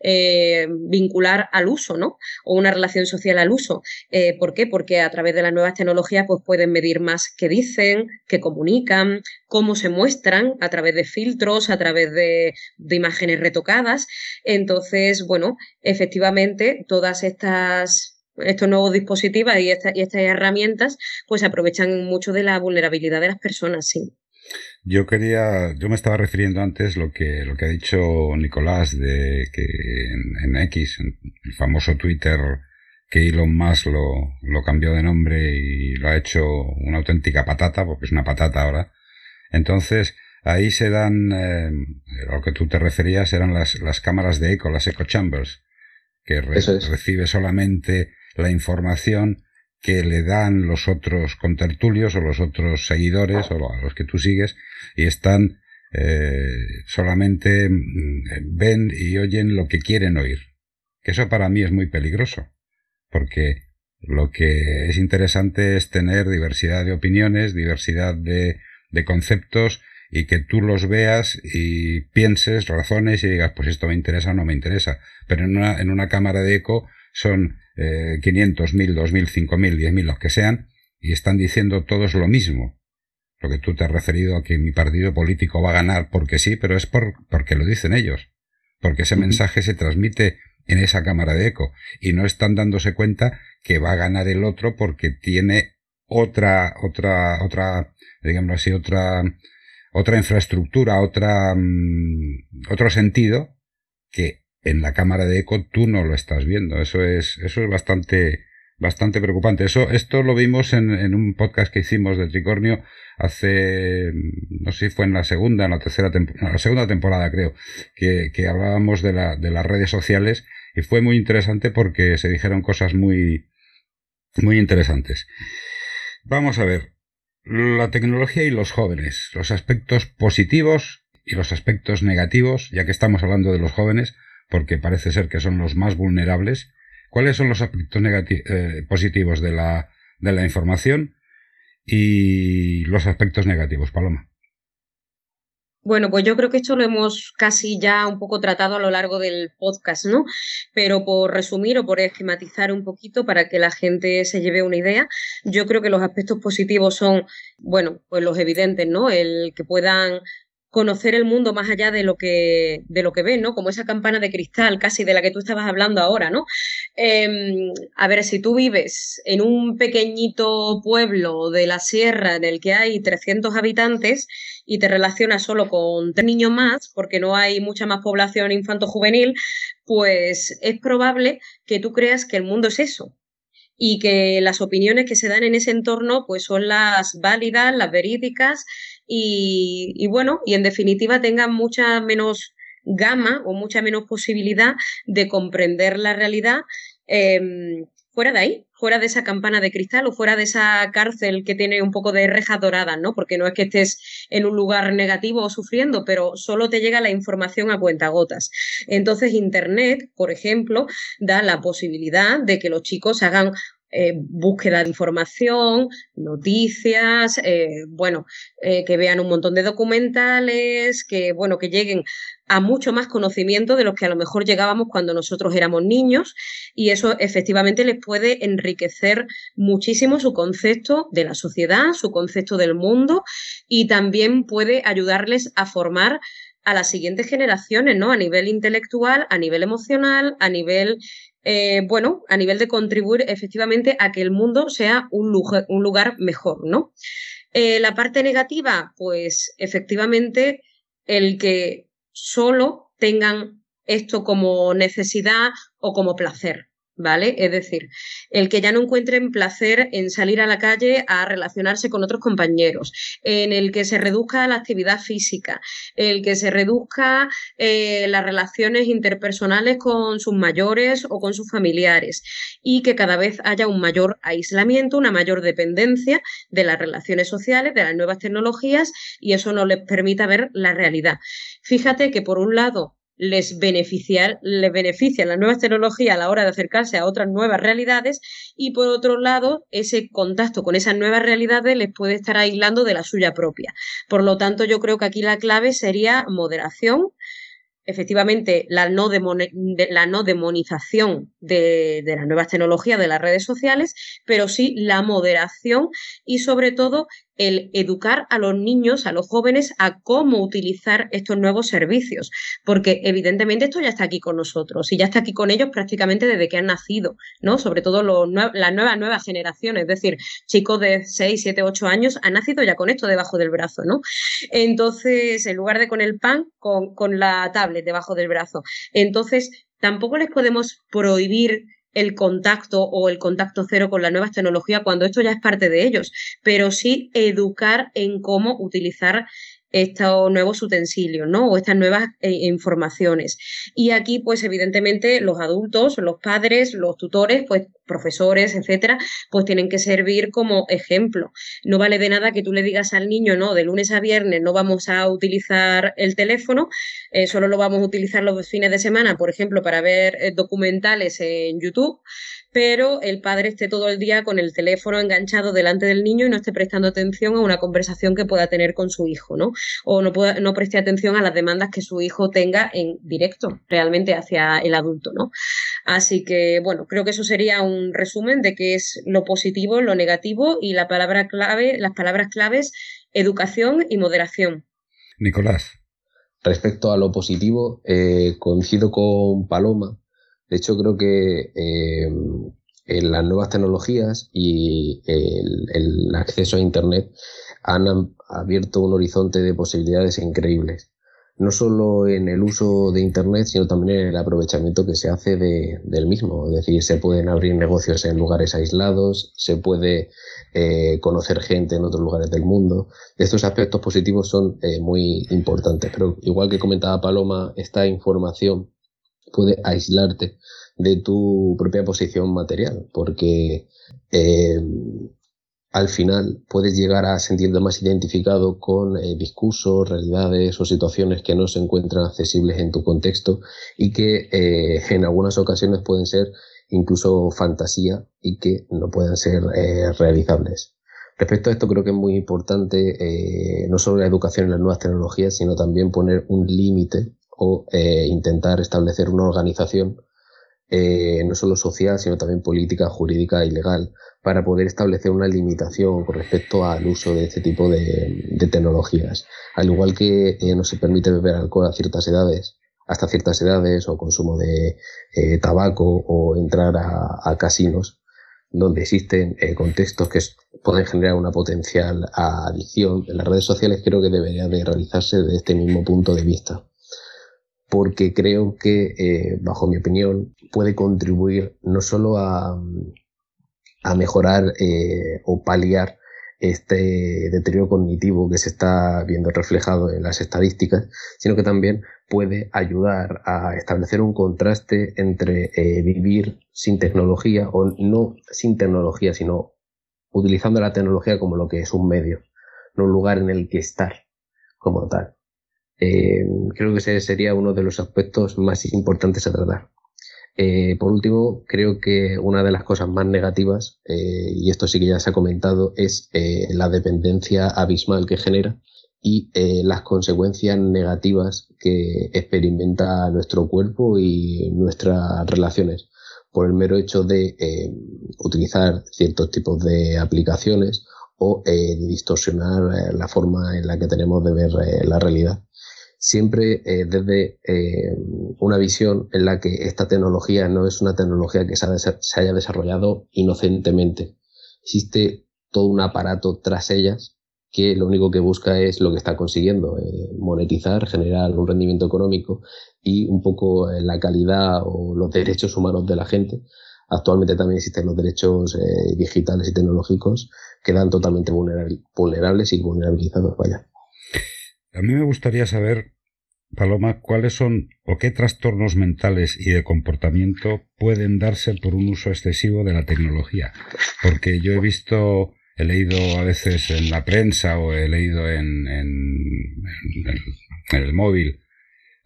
eh, vincular al uso, ¿no? O una relación social al uso. Eh, ¿Por qué? Porque a través de las nuevas tecnologías pues pueden medir más qué dicen, qué comunican, cómo se muestran a través de filtros, a través de, imágenes retocadas. Entonces, bueno, efectivamente, todas estas estos nuevos dispositivos y, y estas herramientas pues aprovechan mucho de la vulnerabilidad de las personas, sí. Yo quería, yo me estaba refiriendo antes lo que, lo que ha dicho Nicolás de que en, X, en el famoso Twitter, que Elon Musk lo, lo cambió de nombre y lo ha hecho una auténtica patata, porque es una patata ahora. Entonces, ahí se dan, eh, a lo que tú te referías eran las, las cámaras de eco, las echo chambers, que recibe solamente la información que le dan los otros contertulios o los otros seguidores o a los que tú sigues y están eh, solamente mm, ven y oyen lo que quieren oír. Que eso para mí es muy peligroso, porque lo que es interesante es tener diversidad de opiniones, diversidad de, de conceptos y que tú los veas y pienses, razones y digas, pues esto me interesa o no me interesa. Pero en una, en una cámara de eco son eh, 500, 1000, 2000, 5000, 10000, los que sean, y están diciendo todos lo mismo. Lo que tú te has referido a que mi partido político va a ganar porque sí, pero es por, porque lo dicen ellos. Porque ese mensaje se transmite en esa cámara de eco y no están dándose cuenta que va a ganar el otro porque tiene otra, otra, otra, digamos así, otra, otra infraestructura, otra, mm, otro sentido que en la cámara de eco tú no lo estás viendo. Eso es, eso es bastante, bastante preocupante. Eso, esto lo vimos en, en, un podcast que hicimos de Tricornio hace, no sé si fue en la segunda, en la tercera temporada, la segunda temporada creo, que, que hablábamos de, la, de las redes sociales y fue muy interesante porque se dijeron cosas muy, muy interesantes. Vamos a ver, la tecnología y los jóvenes, los aspectos positivos y los aspectos negativos, ya que estamos hablando de los jóvenes, porque parece ser que son los más vulnerables. ¿Cuáles son los aspectos eh, positivos de la, de la información y los aspectos negativos, Paloma? Bueno, pues yo creo que esto lo hemos casi ya un poco tratado a lo largo del podcast, ¿no? Pero por resumir o por esquematizar un poquito para que la gente se lleve una idea, yo creo que los aspectos positivos son, bueno, pues los evidentes, ¿no? El que puedan conocer el mundo más allá de lo que, de lo que ven, ¿no? Como esa campana de cristal casi de la que tú estabas hablando ahora, ¿no? Em, a ver, si tú vives en un pequeñito pueblo de la sierra en el que hay 300 habitantes y te relacionas solo con tres niños más, porque no hay mucha más población infanto-juvenil, pues es probable que tú creas que el mundo es eso, y que las opiniones que se dan en ese entorno pues son las válidas, las verídicas y, bueno, y en definitiva tengan mucha menos gama o mucha menos posibilidad de comprender la realidad em, fuera de ahí, fuera de esa campana de cristal o fuera de esa cárcel que tiene un poco de rejas doradas, ¿no? Porque no es que estés en un lugar negativo o sufriendo, pero solo te llega la información a cuentagotas. Entonces, Internet, por ejemplo, da la posibilidad de que los chicos hagan eh, búsqueda de información, noticias, eh, bueno, eh, que vean un montón de documentales, que, bueno, que lleguen a mucho más conocimiento de los que a lo mejor llegábamos cuando nosotros éramos niños y eso efectivamente les puede enriquecer muchísimo su concepto de la sociedad, su concepto del mundo y también puede ayudarles a formar a las siguientes generaciones, ¿no? A nivel intelectual, a nivel emocional, a nivel eh, bueno, a nivel de contribuir efectivamente a que el mundo sea un, lugar, un lugar mejor, ¿no? Eh, la parte negativa, pues efectivamente el que solo tengan esto como necesidad o como placer, ¿vale? Es decir, el que ya no encuentren placer en salir a la calle a relacionarse con otros compañeros, en el que se reduzca la actividad física, el que se reduzca eh, las relaciones interpersonales con sus mayores o con sus familiares y que cada vez haya un mayor aislamiento, una mayor dependencia de las relaciones sociales, de las nuevas tecnologías y eso no les permita ver la realidad. Fíjate que por un lado les, benefician, les benefician las nuevas tecnologías a la hora de acercarse a otras nuevas realidades y por otro lado ese contacto con esas nuevas realidades les puede estar aislando de la suya propia. Por lo tanto yo creo que aquí la clave sería moderación, efectivamente la no, la no demonización de, de, las nuevas tecnologías de las redes sociales, pero sí la moderación y sobre todo el educar a los niños, a los jóvenes, a cómo utilizar estos nuevos servicios, porque evidentemente esto ya está aquí con nosotros y ya está aquí con ellos prácticamente desde que han nacido, ¿no? Sobre todo los, las nuevas, nuevas generaciones, es decir, chicos de 6, 7, 8 años han nacido ya con esto debajo del brazo, ¿no? Entonces, en lugar de con el pan, con, con la tablet debajo del brazo. Entonces, tampoco les podemos prohibir el contacto o el contacto cero con las nuevas tecnologías cuando esto ya es parte de ellos, pero sí educar en cómo utilizar estos nuevos utensilios, ¿no? O estas nuevas eh, informaciones. Y aquí, pues, evidentemente, los adultos, los padres, los tutores, pues, profesores, etcétera, pues tienen que servir como ejemplo. No vale de nada que tú le digas al niño, no, de lunes a viernes no vamos a utilizar el teléfono, eh, solo lo vamos a utilizar los fines de semana, por ejemplo, para ver eh, documentales en YouTube, pero el padre esté todo el día con el teléfono enganchado delante del niño y no esté prestando atención a una conversación que pueda tener con su hijo, ¿no? O no, pueda, no preste atención a las demandas que su hijo tenga en directo, realmente hacia el adulto, ¿no? Así que, bueno, creo que eso sería un resumen de qué es lo positivo, lo negativo y la palabra clave, las palabras claves, educación y moderación. Nicolás. Respecto a lo positivo, eh, coincido con Paloma de hecho, creo que eh, en las nuevas tecnologías y el, acceso a Internet han abierto un horizonte de posibilidades increíbles. No solo en el uso de Internet, sino también en el aprovechamiento que se hace del mismo. Es decir, se pueden abrir negocios en lugares aislados, se puede eh, conocer gente en otros lugares del mundo. Estos aspectos positivos son eh, muy importantes. Pero igual que comentaba Paloma, esta información puede aislarte de tu propia posición material, porque eh, al final puedes llegar a sentirte más identificado con eh, discursos, realidades o situaciones que no se encuentran accesibles en tu contexto y que eh, en algunas ocasiones pueden ser incluso fantasía y que no pueden ser realizables. Respecto a esto creo que es muy importante no solo la educación en las nuevas tecnologías, sino también poner un límite o eh, intentar establecer una organización eh, no solo social, sino también política, jurídica y legal, para poder establecer una limitación con respecto al uso de este tipo de, tecnologías. Al igual que eh, no se permite beber alcohol a ciertas edades, hasta ciertas edades, o consumo de tabaco, o entrar a, casinos, donde existen contextos que pueden generar una potencial adicción. En las redes sociales creo que debería de realizarse desde este mismo punto de vista porque creo que, eh, bajo mi opinión, puede contribuir no solo a, mejorar eh, o paliar este deterioro cognitivo que se está viendo reflejado en las estadísticas, sino que también puede ayudar a establecer un contraste entre eh, vivir sin tecnología o no sin tecnología, sino utilizando la tecnología como lo que es un medio, no un lugar en el que estar como tal. Eh, creo que ese sería uno de los aspectos más importantes a tratar. Eh, por último, creo que una de las cosas más negativas, eh, y esto sí que ya se ha comentado, es la dependencia abismal que genera y las consecuencias negativas que experimenta nuestro cuerpo y nuestras relaciones. Por el mero hecho de utilizar ciertos tipos de aplicaciones o distorsionar la forma en la que tenemos de ver la realidad siempre eh, desde eh, una visión en la que esta tecnología no es una tecnología que se, haya desarrollado inocentemente. Existe todo un aparato tras ellas que lo único que busca es lo que está consiguiendo, eh, monetizar, generar un rendimiento económico y un poco la calidad o los derechos humanos de la gente actualmente también existen los derechos digitales y tecnológicos, quedan totalmente vulnerables y vulnerabilizados. Vaya. A mí me gustaría saber, Paloma, cuáles son o qué trastornos mentales y de comportamiento pueden darse por un uso excesivo de la tecnología. Porque yo he visto, he leído a veces en la prensa o he leído en, el móvil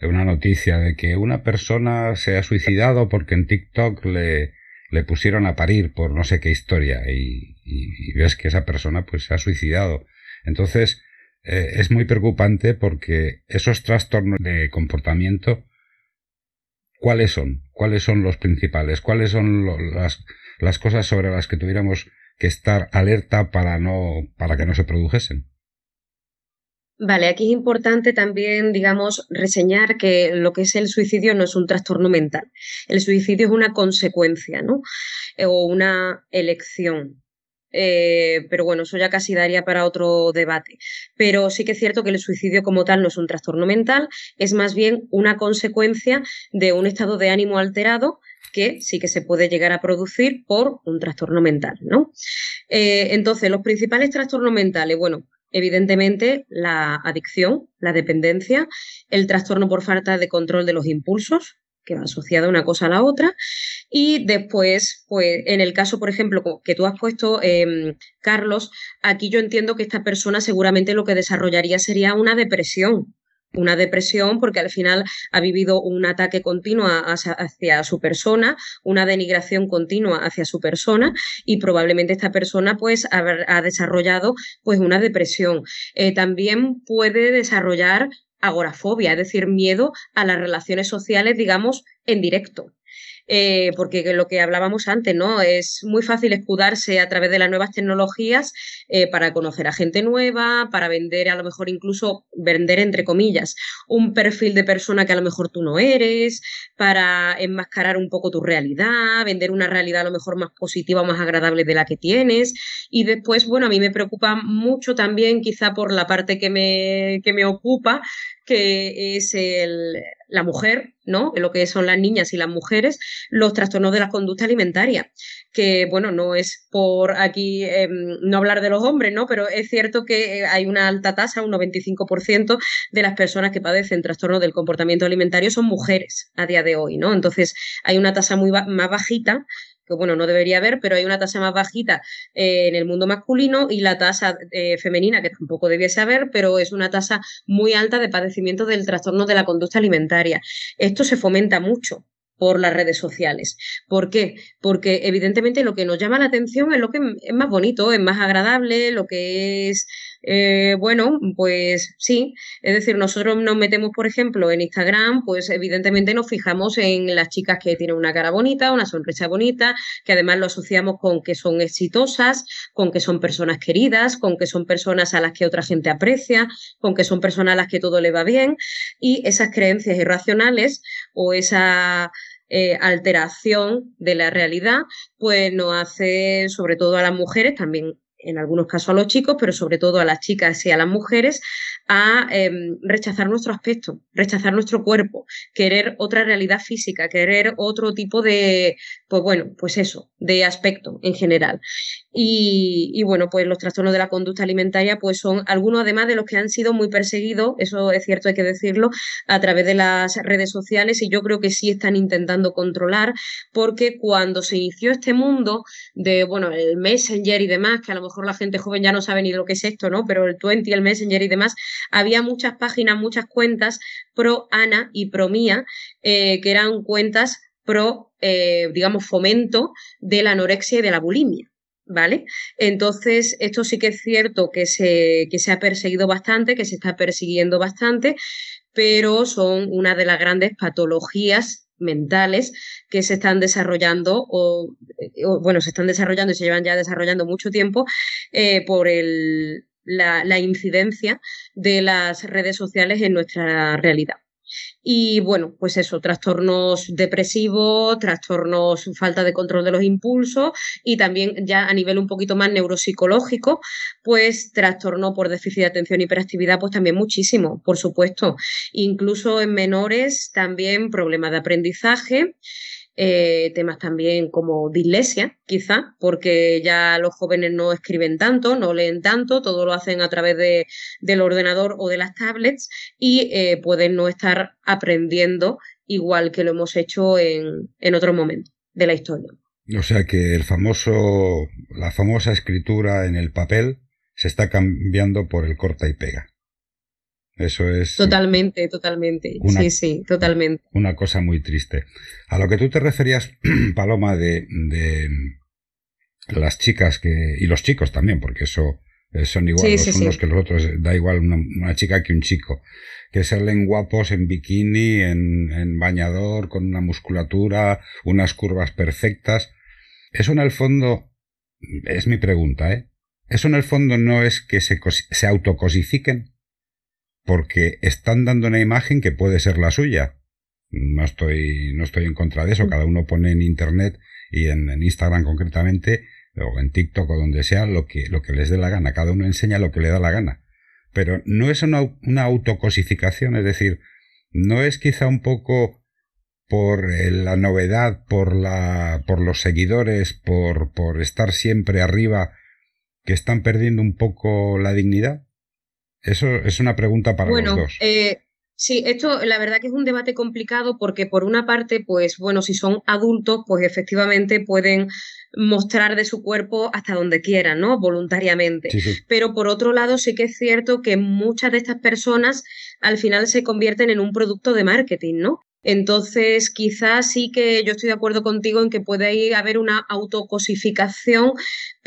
una noticia de que una persona se ha suicidado porque en TikTok le, pusieron a parir por no sé qué historia y, ves que esa persona pues se ha suicidado. Entonces eh, es muy preocupante porque esos trastornos de comportamiento, ¿cuáles son? ¿Cuáles son los principales? ¿Cuáles son las, las cosas sobre las que tuviéramos que estar alerta para no para que no se produjesen? Vale, aquí es importante también, digamos, reseñar que lo que es el suicidio no es un trastorno mental. El suicidio es una consecuencia, ¿no? Eh, o una elección. Eh, pero bueno, eso ya casi daría para otro debate. Pero sí que es cierto que el suicidio como tal no es un trastorno mental, es más bien una consecuencia de un estado de ánimo alterado que sí que se puede llegar a producir por un trastorno mental, ¿no? Eh, entonces, los principales trastornos mentales, bueno, Evidentemente, la adicción, la dependencia, el trastorno por falta de control de los impulsos, que va asociado una cosa a la otra. Y después, pues, en el caso, por ejemplo, que tú has puesto, em, Carlos, aquí yo entiendo que esta persona seguramente lo que desarrollaría sería una depresión, una depresión porque al final ha vivido un ataque continuo hacia, su persona, una denigración continua hacia su persona y probablemente esta persona pues ha, desarrollado pues una depresión. Eh, también puede desarrollar agorafobia, es decir, miedo a las relaciones sociales, digamos, en directo. Eh, porque lo que hablábamos antes, ¿no? Es muy fácil escudarse a través de las nuevas tecnologías eh, para conocer a gente nueva, para vender, a lo mejor incluso vender, entre comillas, un perfil de persona que a lo mejor tú no eres, para enmascarar un poco tu realidad, vender una realidad a lo mejor más positiva o más agradable de la que tienes. Y después, bueno, a mí me preocupa mucho también, quizá por la parte que me, que me ocupa, que es el, la mujer, ¿no? Lo que son las niñas y las mujeres, los trastornos de la conducta alimentaria, que bueno, no es por aquí em, no hablar de los hombres, ¿no? Pero es cierto que hay una alta tasa, un 95% de las personas que padecen trastornos del comportamiento alimentario son mujeres a día de hoy, ¿no? Entonces hay una tasa muy más bajita que bueno, no debería haber, pero hay una tasa más bajita eh, en el mundo masculino y la tasa eh, femenina, que tampoco debiese haber, pero es una tasa muy alta de padecimiento del trastorno de la conducta alimentaria. Esto se fomenta mucho por las redes sociales. ¿Por qué? Porque evidentemente lo que nos llama la atención es lo que es más bonito, es más agradable, lo que es eh, bueno, pues sí, es decir, nosotros nos metemos, por ejemplo, en Instagram, pues evidentemente nos fijamos en las chicas que tienen una cara bonita, una sonrisa bonita, que además lo asociamos con que son exitosas, con que son personas queridas, con que son personas a las que otra gente aprecia, con que son personas a las que todo le va bien, y esas creencias irracionales o esa eh, alteración de la realidad, pues nos hace, sobre todo a las mujeres, también en algunos casos a los chicos, pero sobre todo a las chicas y a las mujeres, a em, rechazar nuestro aspecto, rechazar nuestro cuerpo, querer otra realidad física, querer otro tipo de, pues bueno, pues eso, de aspecto en general. Y, bueno, pues los trastornos de la conducta alimentaria, pues son algunos además de los que han sido muy perseguidos, eso es cierto, hay que decirlo, a través de las redes sociales y yo creo que sí están intentando controlar, porque cuando se inició este mundo de, bueno, el Messenger y demás, que a lo mejor la gente joven ya no sabe ni lo que es esto, ¿no? Pero el 20, el Messenger y demás, había muchas páginas, muchas cuentas pro Ana y pro Mía, eh, que eran cuentas pro, eh, digamos, fomento de la anorexia y de la bulimia. ¿Vale? Entonces, esto sí que es cierto que se, que se ha perseguido bastante, que se está persiguiendo bastante, pero son una de las grandes patologías mentales que se están desarrollando o, bueno, se están desarrollando y se llevan ya desarrollando mucho tiempo eh, por el, la, la incidencia de las redes sociales en nuestra realidad. Y bueno, pues eso, trastornos depresivos, trastornos, falta de control de los impulsos y también ya a nivel un poquito más neuropsicológico, pues trastorno por déficit de atención y hiperactividad, pues también muchísimo, por supuesto. Incluso en menores también problemas de aprendizaje. Eh, temas también como dislexia, quizá, porque ya los jóvenes no escriben tanto, no leen tanto, todo lo hacen a través de, del ordenador o de las tablets y eh, pueden no estar aprendiendo igual que lo hemos hecho en, en otro momento de la historia. O sea que el famoso, la famosa escritura en el papel se está cambiando por el corta y pega. Eso es. Totalmente, totalmente. sí, sí, totalmente. Una cosa muy triste. A lo que tú te referías, Paloma, de, de las chicas que. y los chicos también, porque eso eh, son igual los unos que los otros, da igual una, chica que un chico, que salen guapos en bikini, en, en bañador, con una musculatura, unas curvas perfectas. Eso en el fondo, es mi pregunta, ¿eh? Eso en el fondo no es que se, se autocosifiquen porque están dando una imagen que puede ser la suya. No estoy, no estoy en contra de eso. Mm. Cada uno pone en Internet y en, Instagram concretamente, o en TikTok o donde sea, lo que, lo que les dé la gana. Cada uno enseña lo que le da la gana. Pero no es una, una autocosificación, es decir, no es quizá un poco por eh, la novedad, por, la, por los seguidores, por, por estar siempre arriba, que están perdiendo un poco la dignidad. Eso es una pregunta para los dos. Eh, sí, esto la verdad que es un debate complicado porque por una parte, pues bueno, si son adultos, pues efectivamente pueden mostrar de su cuerpo hasta donde quieran, ¿no? Voluntariamente. Pero por otro lado, sí que es cierto que muchas de estas personas al final se convierten en un producto de marketing, ¿no? Entonces, quizás sí que yo estoy de acuerdo contigo en que puede haber una autocosificación,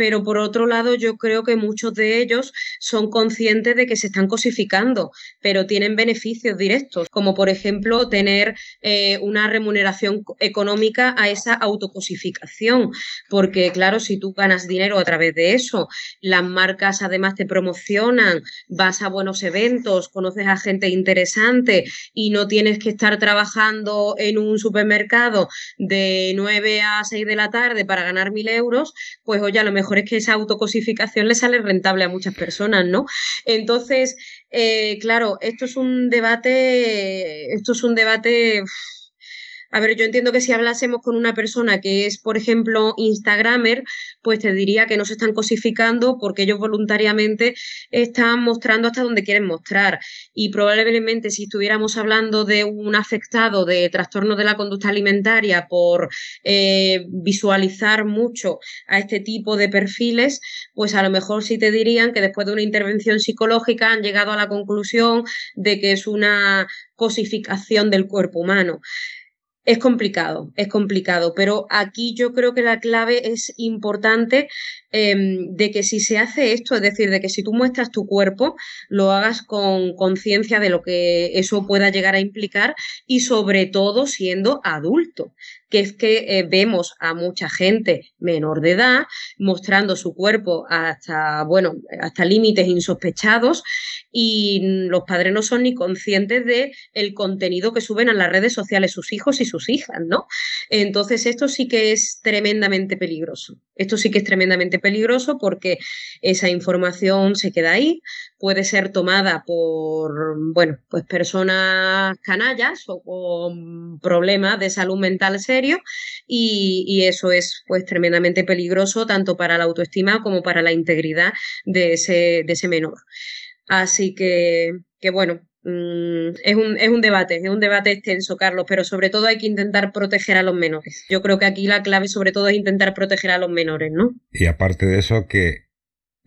pero por otro lado yo creo que muchos de ellos son conscientes de que se están cosificando, pero tienen beneficios directos, como por ejemplo tener eh, una remuneración económica a esa autocosificación, porque claro, si tú ganas dinero a través de eso, las marcas además te promocionan, vas a buenos eventos, conoces a gente interesante y no tienes que estar trabajando en un supermercado de 9 a 6 de la tarde para ganar mil euros, pues oye, a lo mejor es que esa autocosificación le sale rentable a muchas personas, ¿no? Entonces, eh, claro, esto es un debate, esto es un debate a ver, yo entiendo que si hablásemos con una persona que es, por ejemplo, Instagramer, pues te diría que no se están cosificando porque ellos voluntariamente están mostrando hasta donde quieren mostrar. Y probablemente si estuviéramos hablando de un afectado de trastorno de la conducta alimentaria por eh, visualizar mucho a este tipo de perfiles, pues a lo mejor sí te dirían que después de una intervención psicológica han llegado a la conclusión de que es una cosificación del cuerpo humano. Es complicado, es complicado, pero aquí yo creo que la clave es importante em, de que si se hace esto, es decir, de que si tú muestras tu cuerpo, lo hagas con conciencia de lo que eso pueda llegar a implicar y sobre todo siendo adulto, que es que eh, vemos a mucha gente menor de edad mostrando su cuerpo hasta, bueno, hasta límites insospechados y los padres no son ni conscientes de el contenido que suben a las redes sociales sus hijos y sus hijas, ¿no? Entonces esto sí que es tremendamente peligroso. Esto sí que es tremendamente peligroso porque esa información se queda ahí, puede ser tomada por, bueno, pues personas canallas o con problemas de salud mental serios y, eso es pues tremendamente peligroso tanto para la autoestima como para la integridad de ese, de ese menor. Así que, que bueno, mm, es, un, es un debate, es un debate extenso, Carlos, pero sobre todo hay que intentar proteger a los menores. Yo creo que aquí la clave sobre todo es intentar proteger a los menores, ¿no? Y aparte de eso, que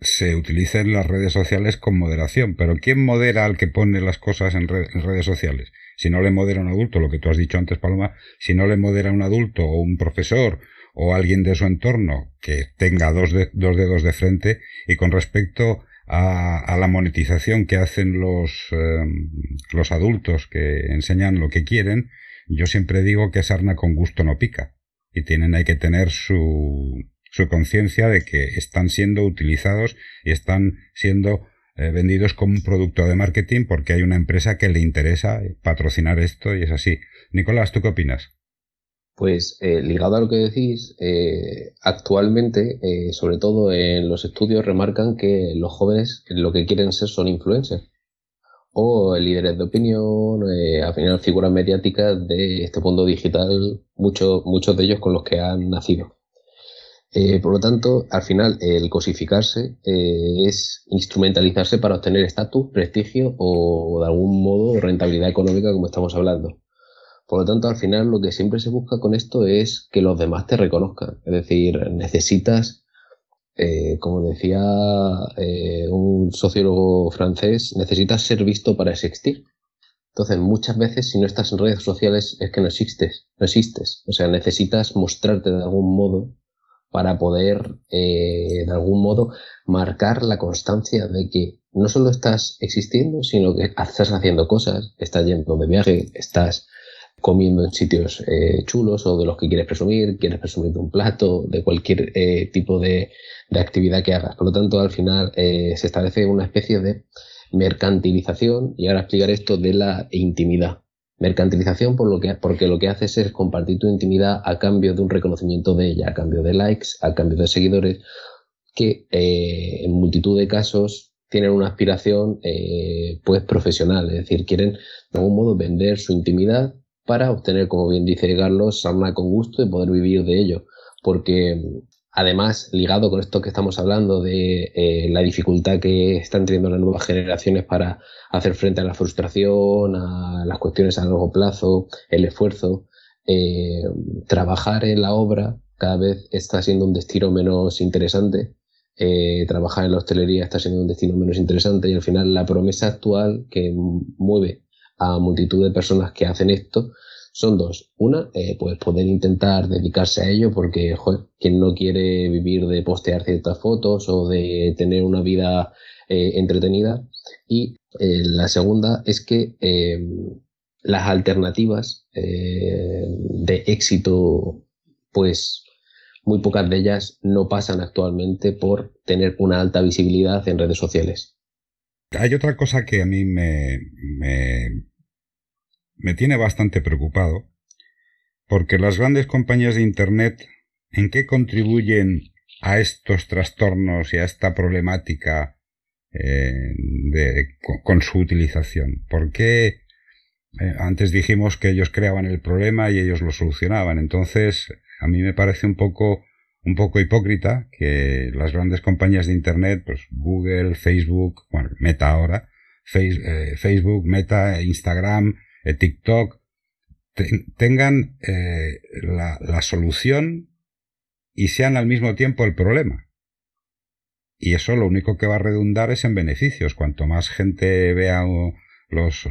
se utilicen las redes sociales con moderación. Pero ¿quién modera al que pone las cosas en, redes sociales? Si no le modera un adulto, lo que tú has dicho antes, Paloma, si no le modera un adulto o un profesor o alguien de su entorno que tenga dos, dos dedos de frente y con respecto a, la monetización que hacen los, em, los adultos que enseñan lo que quieren, yo siempre digo que sarna con gusto no pica. Y tienen, hay que tener su, su conciencia de que están siendo utilizados y están siendo eh, vendidos como un producto de marketing porque hay una empresa que le interesa patrocinar esto y es así. Nicolás, ¿tú qué opinas? Pues eh, ligado a lo que decís, eh, actualmente, eh, sobre todo en los estudios, remarcan que los jóvenes lo que quieren ser son influencers. o líderes de opinión, al final figuras mediáticas de este mundo digital, muchos, muchos de ellos con los que han nacido. Por lo tanto, al final, el cosificarse es instrumentalizarse para obtener estatus, prestigio o, de algún modo rentabilidad económica, como estamos hablando. Por lo tanto, al final, lo que siempre se busca con esto es que los demás te reconozcan. Es decir, necesitas eh, como decía eh, un sociólogo francés, necesitas ser visto para existir. Entonces, muchas veces, si no estás en redes sociales, es que no existes, no existes. O sea, necesitas mostrarte de algún modo para poder, eh, de algún modo, marcar la constancia de que no solo estás existiendo, sino que estás haciendo cosas, estás yendo de viaje, estás comiendo en sitios eh, chulos o de los que quieres presumir, quieres presumir de un plato, de cualquier eh, tipo de, actividad que hagas. Por lo tanto, al final eh, se establece una especie de mercantilización, y ahora explicar esto de la intimidad. Mercantilización por lo que, porque lo que haces es compartir tu intimidad a cambio de un reconocimiento de ella, a cambio de likes, a cambio de seguidores, que en multitud de casos tienen una aspiración pues profesional, es decir, quieren de algún modo vender su intimidad para obtener, como bien dice Carlos, sarna con gusto y poder vivir de ello. Porque además, ligado con esto que estamos hablando de eh, la dificultad que están teniendo las nuevas generaciones para hacer frente a la frustración, a las cuestiones a largo plazo, el esfuerzo, eh, trabajar en la obra cada vez está siendo un destino menos interesante. Eh, trabajar en la hostelería está siendo un destino menos interesante y al final la promesa actual que mueve a multitud de personas que hacen esto son dos. Una, eh, pues poder intentar dedicarse a ello porque, joder, quien no quiere vivir de postear ciertas fotos o de tener una vida eh, entretenida. Y eh, la segunda es que las alternativas de éxito, pues muy pocas de ellas no pasan actualmente por tener una alta visibilidad en redes sociales. Hay otra cosa que a mí me, me, tiene bastante preocupado, porque las grandes compañías de Internet, ¿en qué contribuyen a estos trastornos y a esta problemática eh, con, su utilización? ¿Por qué eh, antes dijimos que ellos creaban el problema y ellos lo solucionaban? Entonces, a mí me parece un poco un poco hipócrita que las grandes compañías de Internet, pues Google, Facebook, bueno, Meta ahora, eh, Facebook, Meta, Instagram, eh, TikTok, tengan eh, la, solución y sean al mismo tiempo el problema. Y eso lo único que va a redundar es en beneficios. Cuanto más gente vea los,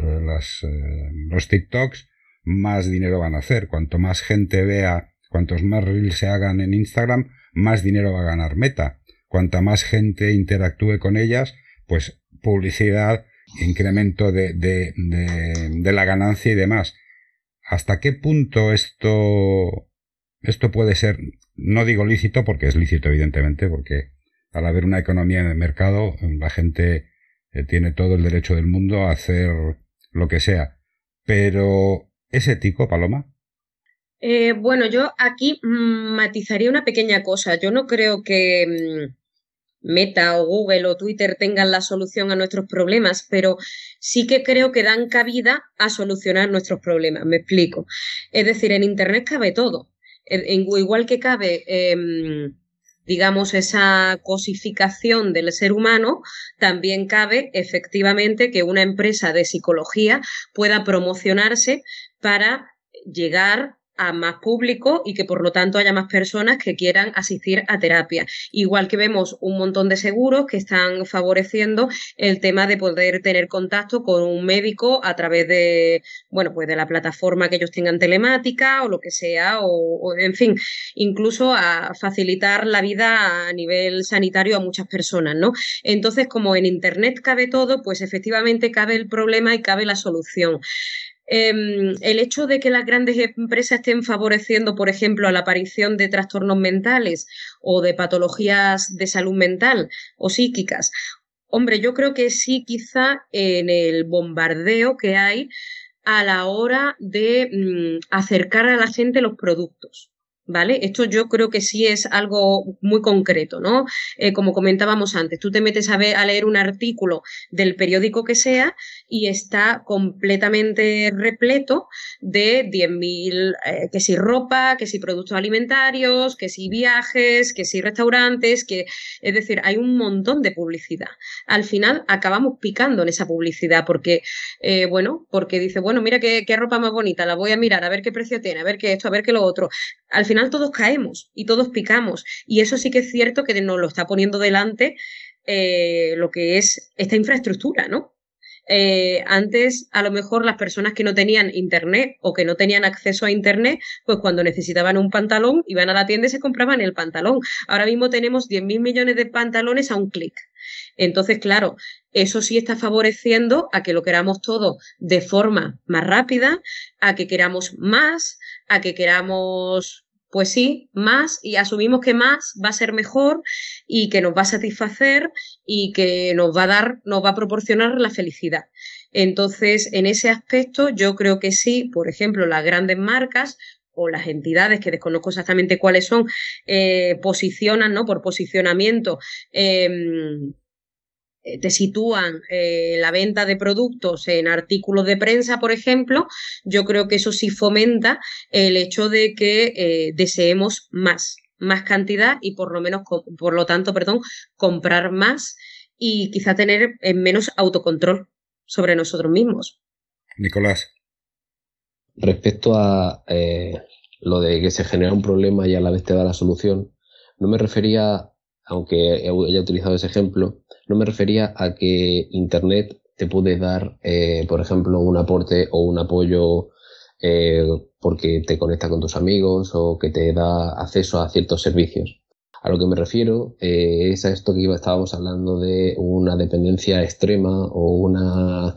los TikToks, más dinero van a hacer. Cuanto más gente vea Cuantos más reels se hagan en Instagram, más dinero va a ganar Meta. Cuanta más gente interactúe con ellas, pues publicidad, incremento de, de, de, la ganancia y demás. ¿Hasta qué punto esto, esto puede ser, no digo lícito, porque es lícito evidentemente, porque al haber una economía de mercado, la gente eh, tiene todo el derecho del mundo a hacer lo que sea. Pero, ¿es ético, Paloma? Eh, bueno, yo aquí matizaría una pequeña cosa. Yo no creo que mm, Meta o Google o Twitter tengan la solución a nuestros problemas, pero sí que creo que dan cabida a solucionar nuestros problemas. Me explico. Es decir, en Internet cabe todo. igual que cabe, em, digamos, esa cosificación del ser humano, también cabe efectivamente que una empresa de psicología pueda promocionarse para llegar a más público y que por lo tanto haya más personas que quieran asistir a terapia. Igual que vemos un montón de seguros que están favoreciendo el tema de poder tener contacto con un médico a través de, bueno, pues de la plataforma que ellos tengan telemática o lo que sea, o, en fin, incluso a facilitar la vida a nivel sanitario a muchas personas, ¿no? Entonces, como en Internet cabe todo, pues efectivamente cabe el problema y cabe la solución. Em, el hecho de que las grandes empresas estén favoreciendo, por ejemplo, a la aparición de trastornos mentales o de patologías de salud mental o psíquicas, hombre, yo creo que sí, quizá en el bombardeo que hay a la hora de mm, acercar a la gente los productos. ¿Vale? Esto yo creo que sí es algo muy concreto, ¿no? Eh, como comentábamos antes, tú te metes a, ver, a leer un artículo del periódico que sea y está completamente repleto de 10.000, eh, que si ropa, que si productos alimentarios, que si viajes, que si restaurantes, que es decir, hay un montón de publicidad. Al final acabamos picando en esa publicidad porque, eh, bueno, porque dice, bueno, mira qué, qué ropa más bonita, la voy a mirar, a ver qué precio tiene, a ver qué esto, a ver qué lo otro. Al final todos caemos y todos picamos. Y eso sí que es cierto que nos lo está poniendo delante eh, lo que es esta infraestructura, ¿no? Eh, antes, a lo mejor las personas que no tenían internet o que no tenían acceso a internet, pues cuando necesitaban un pantalón, iban a la tienda y se compraban el pantalón. Ahora mismo tenemos 10.000 millones de pantalones a un clic. Entonces, claro, eso sí está favoreciendo a que lo queramos todo de forma más rápida, a que queramos más, a que queramos pues sí, más y asumimos que más va a ser mejor y que nos va a satisfacer y que nos va a dar, nos va a proporcionar la felicidad. Entonces, en ese aspecto, yo creo que sí, por ejemplo, las grandes marcas o las entidades que desconozco exactamente cuáles son, eh, posicionan, ¿no? Por posicionamiento, em, te sitúan eh, la venta de productos en artículos de prensa, por ejemplo, yo creo que eso sí fomenta el hecho de que eh, deseemos más, más cantidad y por lo menos, por lo tanto, perdón, comprar más y quizá tener menos autocontrol sobre nosotros mismos. Nicolás. Respecto a lo de que se genera un problema y a la vez te da la solución, no me refería, aunque haya utilizado ese ejemplo, no me refería a que Internet te puede dar, eh, por ejemplo, un aporte o un apoyo eh, porque te conecta con tus amigos o que te da acceso a ciertos servicios. A lo que me refiero eh, es a esto que estábamos hablando de una dependencia extrema o una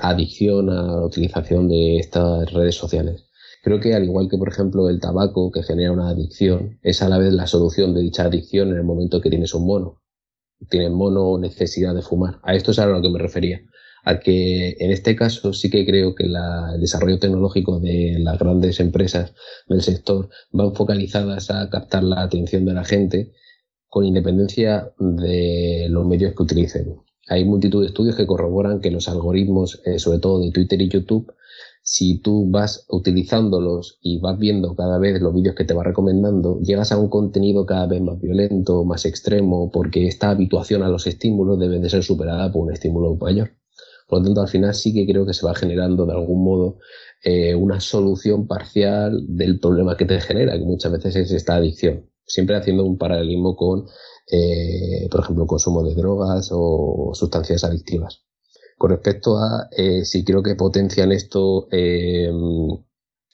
adicción a la utilización de estas redes sociales. Creo que al igual que, por ejemplo, el tabaco que genera una adicción, es a la vez la solución de dicha adicción en el momento que tienes un mono tienen mono necesidad de fumar. A esto es a lo que me refería. A que en este caso sí que creo que el desarrollo tecnológico de las grandes empresas del sector van focalizadas a captar la atención de la gente con independencia de los medios que utilicen. Hay multitud de estudios que corroboran que los algoritmos, eh, sobre todo de Twitter y YouTube, si tú vas utilizándolos y vas viendo cada vez los vídeos que te va recomendando, llegas a un contenido cada vez más violento, más extremo, porque esta habituación a los estímulos debe de ser superada por un estímulo mayor. Por lo tanto, al final sí que creo que se va generando de algún modo eh, una solución parcial del problema que te genera, que muchas veces es esta adicción. Siempre haciendo un paralelismo con, eh, por ejemplo, consumo de drogas o sustancias adictivas. Con respecto a eh, si creo que potencian esto eh,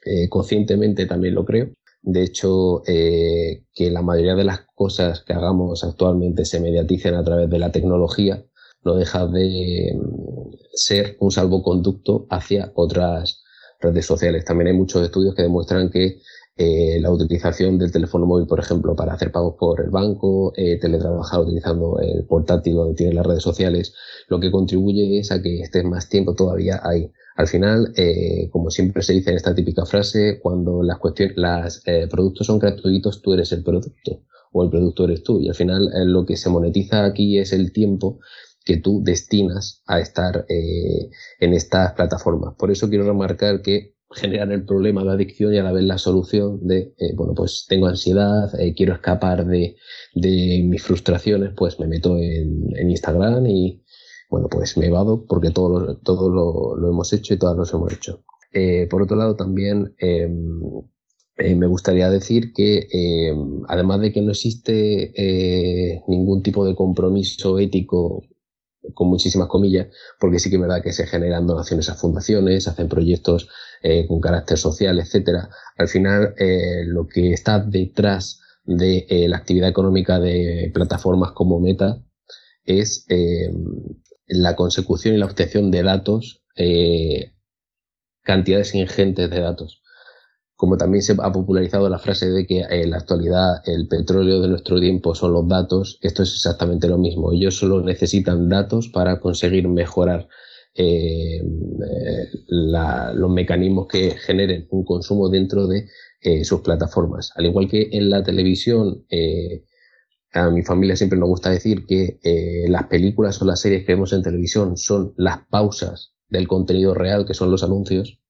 eh, conscientemente, también lo creo. De hecho, que la mayoría de las cosas que hagamos actualmente se mediaticen a través de la tecnología, no deja de mm, ser un salvoconducto hacia otras redes sociales. También hay muchos estudios que demuestran que eh, la utilización del teléfono móvil, por ejemplo, para hacer pagos por el banco, eh, teletrabajar utilizando el portátil donde tiene las redes sociales, lo que contribuye es a que estés más tiempo todavía ahí. Al final, eh, como siempre se dice en esta típica frase, cuando las cuestiones, los eh, productos son gratuitos, tú eres el producto o el producto eres tú. Y al final lo que se monetiza aquí es el tiempo que tú destinas a estar en estas plataformas. Por eso quiero remarcar que generar el problema de adicción y a la vez la solución de, eh, bueno, pues tengo ansiedad, eh, quiero escapar de, de, mis frustraciones, pues me meto en, en, Instagram y, bueno, pues me evado porque todo lo, todo lo, lo hemos hecho y todas lo hemos hecho. Eh, por otro lado, también em, me gustaría decir que, em, además de que no existe ningún tipo de compromiso ético con muchísimas comillas, porque sí que es verdad que se generan donaciones a fundaciones, hacen proyectos eh, con carácter social, etcétera. Al final, eh, lo que está detrás de eh, la actividad económica de plataformas como Meta es la consecución y la obtención de datos, cantidades ingentes de datos como también se ha popularizado la frase de que en la actualidad el petróleo de nuestro tiempo son los datos, esto es exactamente lo mismo. Ellos solo necesitan datos para conseguir mejorar eh, los mecanismos que generen un consumo dentro de eh, sus plataformas. Al igual que en la televisión, eh, a mi familia siempre nos gusta decir que eh, las películas o las series que vemos en televisión son las pausas del contenido real, que son los anuncios.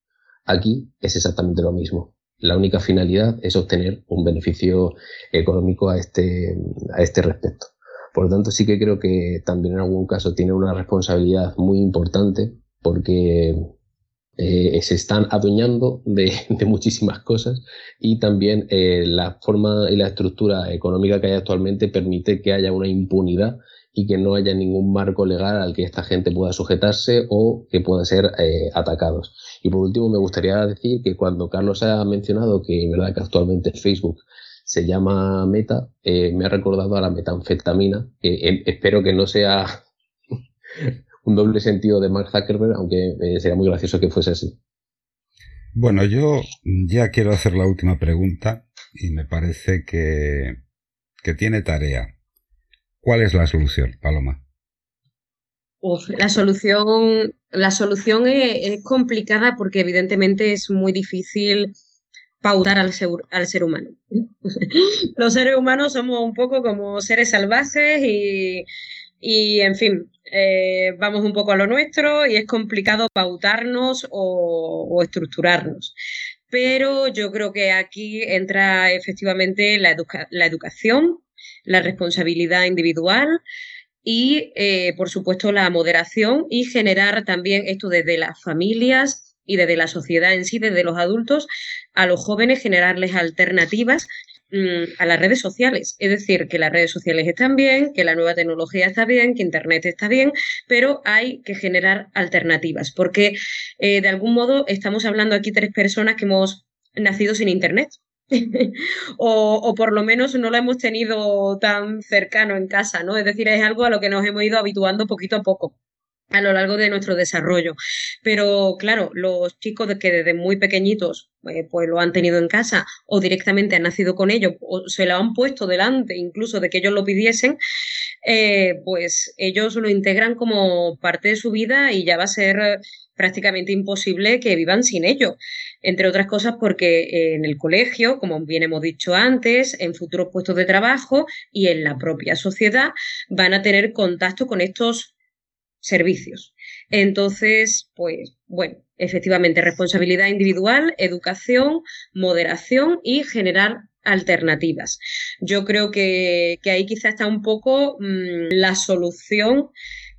Aquí es exactamente lo mismo. La única finalidad es obtener un beneficio económico a este, a este respecto. Por lo tanto, sí que creo que también en algún caso tiene una responsabilidad muy importante porque eh, se están adueñando de, muchísimas cosas y también eh, la forma y la estructura económica que hay actualmente permite que haya una impunidad y que no haya ningún marco legal al que esta gente pueda sujetarse o que puedan ser eh, atacados. Y por último, me gustaría decir que cuando Carlos ha mencionado que, verdad, que actualmente Facebook se llama Meta, me ha recordado a la metanfetamina, que espero que no sea un doble sentido de Mark Zuckerberg, aunque eh, sería muy gracioso que fuese así. Bueno, yo ya quiero hacer la última pregunta y me parece que, que tiene tarea. ¿Cuál es la solución, Paloma? la solución, la solución es, complicada porque evidentemente es muy difícil pautar al ser, humano. Los seres humanos somos un poco como seres salvajes y, y en fin, eh, vamos un poco a lo nuestro y es complicado pautarnos o, estructurarnos. Pero yo creo que aquí entra efectivamente la educación, la responsabilidad individual y, eh, por supuesto, la moderación y generar también esto desde las familias y desde la sociedad en sí, desde los adultos, a los jóvenes, generarles alternativas Mm, a las redes sociales. Es decir, que las redes sociales están bien, que la nueva tecnología está bien, que Internet está bien, pero hay que generar alternativas, porque eh, de algún modo estamos hablando aquí tres personas que hemos nacido sin Internet. o, o, por lo menos no lo hemos tenido tan cercano en casa, ¿no? Es decir, es algo a lo que nos hemos ido habituando poquito a poco a lo largo de nuestro desarrollo. Pero claro, los chicos que desde muy pequeñitos eh, pues lo han tenido en casa o directamente han nacido con ello o se lo han puesto delante incluso de que ellos lo pidiesen, eh, pues ellos lo integran como parte de su vida y ya va a ser prácticamente imposible que vivan sin ello. Entre otras cosas porque en el colegio, como bien hemos dicho antes, en futuros puestos de trabajo y en la propia sociedad van a tener contacto con estos servicios. Entonces, pues bueno, efectivamente, responsabilidad individual, educación, moderación y generar alternativas. Yo creo que, ahí quizá está un poco mm, la solución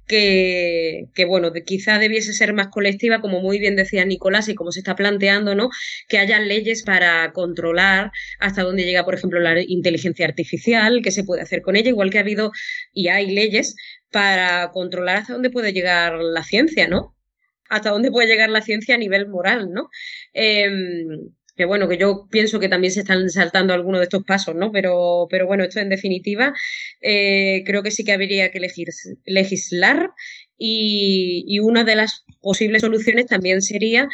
que, bueno, quizá debiese ser más colectiva, como muy bien decía Nicolás, y como se está planteando, ¿no? Que haya leyes para controlar hasta dónde llega, por ejemplo, la inteligencia artificial, qué se puede hacer con ella, igual que ha habido y hay leyes para controlar hasta dónde puede llegar la ciencia, ¿no? Hasta dónde puede llegar la ciencia a nivel moral, ¿no? Em, que bueno, que yo pienso que también se están saltando algunos de estos pasos, ¿no? Pero, pero bueno, esto en definitiva eh, creo que sí que habría que legislar y, una de las posibles soluciones también sería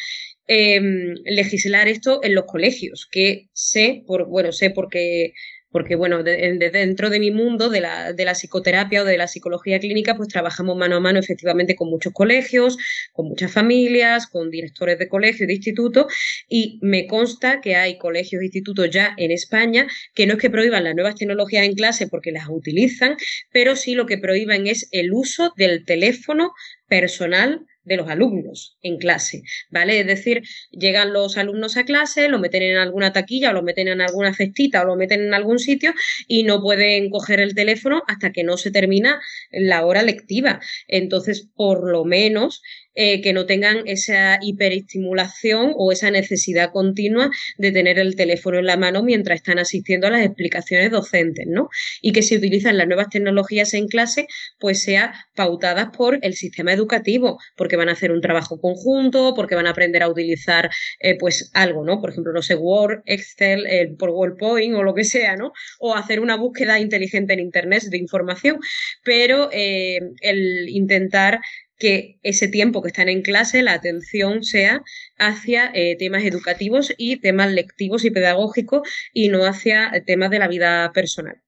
em, legislar esto en los colegios, que sé, por, bueno, sé porque porque bueno, de, dentro de mi mundo de la, de la, psicoterapia o de la psicología clínica, pues trabajamos mano a mano efectivamente con muchos colegios, con muchas familias, con directores de colegio y de instituto, y me consta que hay colegios e institutos ya en España que no es que prohíban las nuevas tecnologías en clase porque las utilizan, pero sí lo que prohíban es el uso del teléfono personal de los alumnos en clase, ¿vale? Es decir, llegan los alumnos a clase, lo meten en alguna taquilla o lo meten en alguna cestita o lo meten en algún sitio y no pueden coger el teléfono hasta que no se termina la hora lectiva. Entonces, por lo menos eh, que no tengan esa hiperestimulación o esa necesidad continua de tener el teléfono en la mano mientras están asistiendo a las explicaciones docentes, ¿no? Y que si utilizan las nuevas tecnologías en clase, pues sea pautadas por el sistema educativo, porque van a hacer un trabajo conjunto, porque van a aprender a utilizar eh, pues algo, ¿no? Por ejemplo, no sé, Word, Excel, eh, por PowerPoint o lo que sea, ¿no? O hacer una búsqueda inteligente en Internet de información, pero el intentar que ese tiempo que están en clase, la atención sea hacia eh, temas educativos y temas lectivos y pedagógicos y no hacia temas de la vida personal.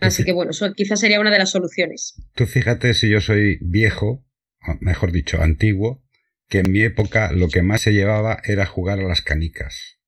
Así que bueno, eso quizás sería una de las soluciones. Tú fíjate si yo soy viejo, mejor dicho, antiguo, que en mi época lo que más se llevaba era jugar a las canicas.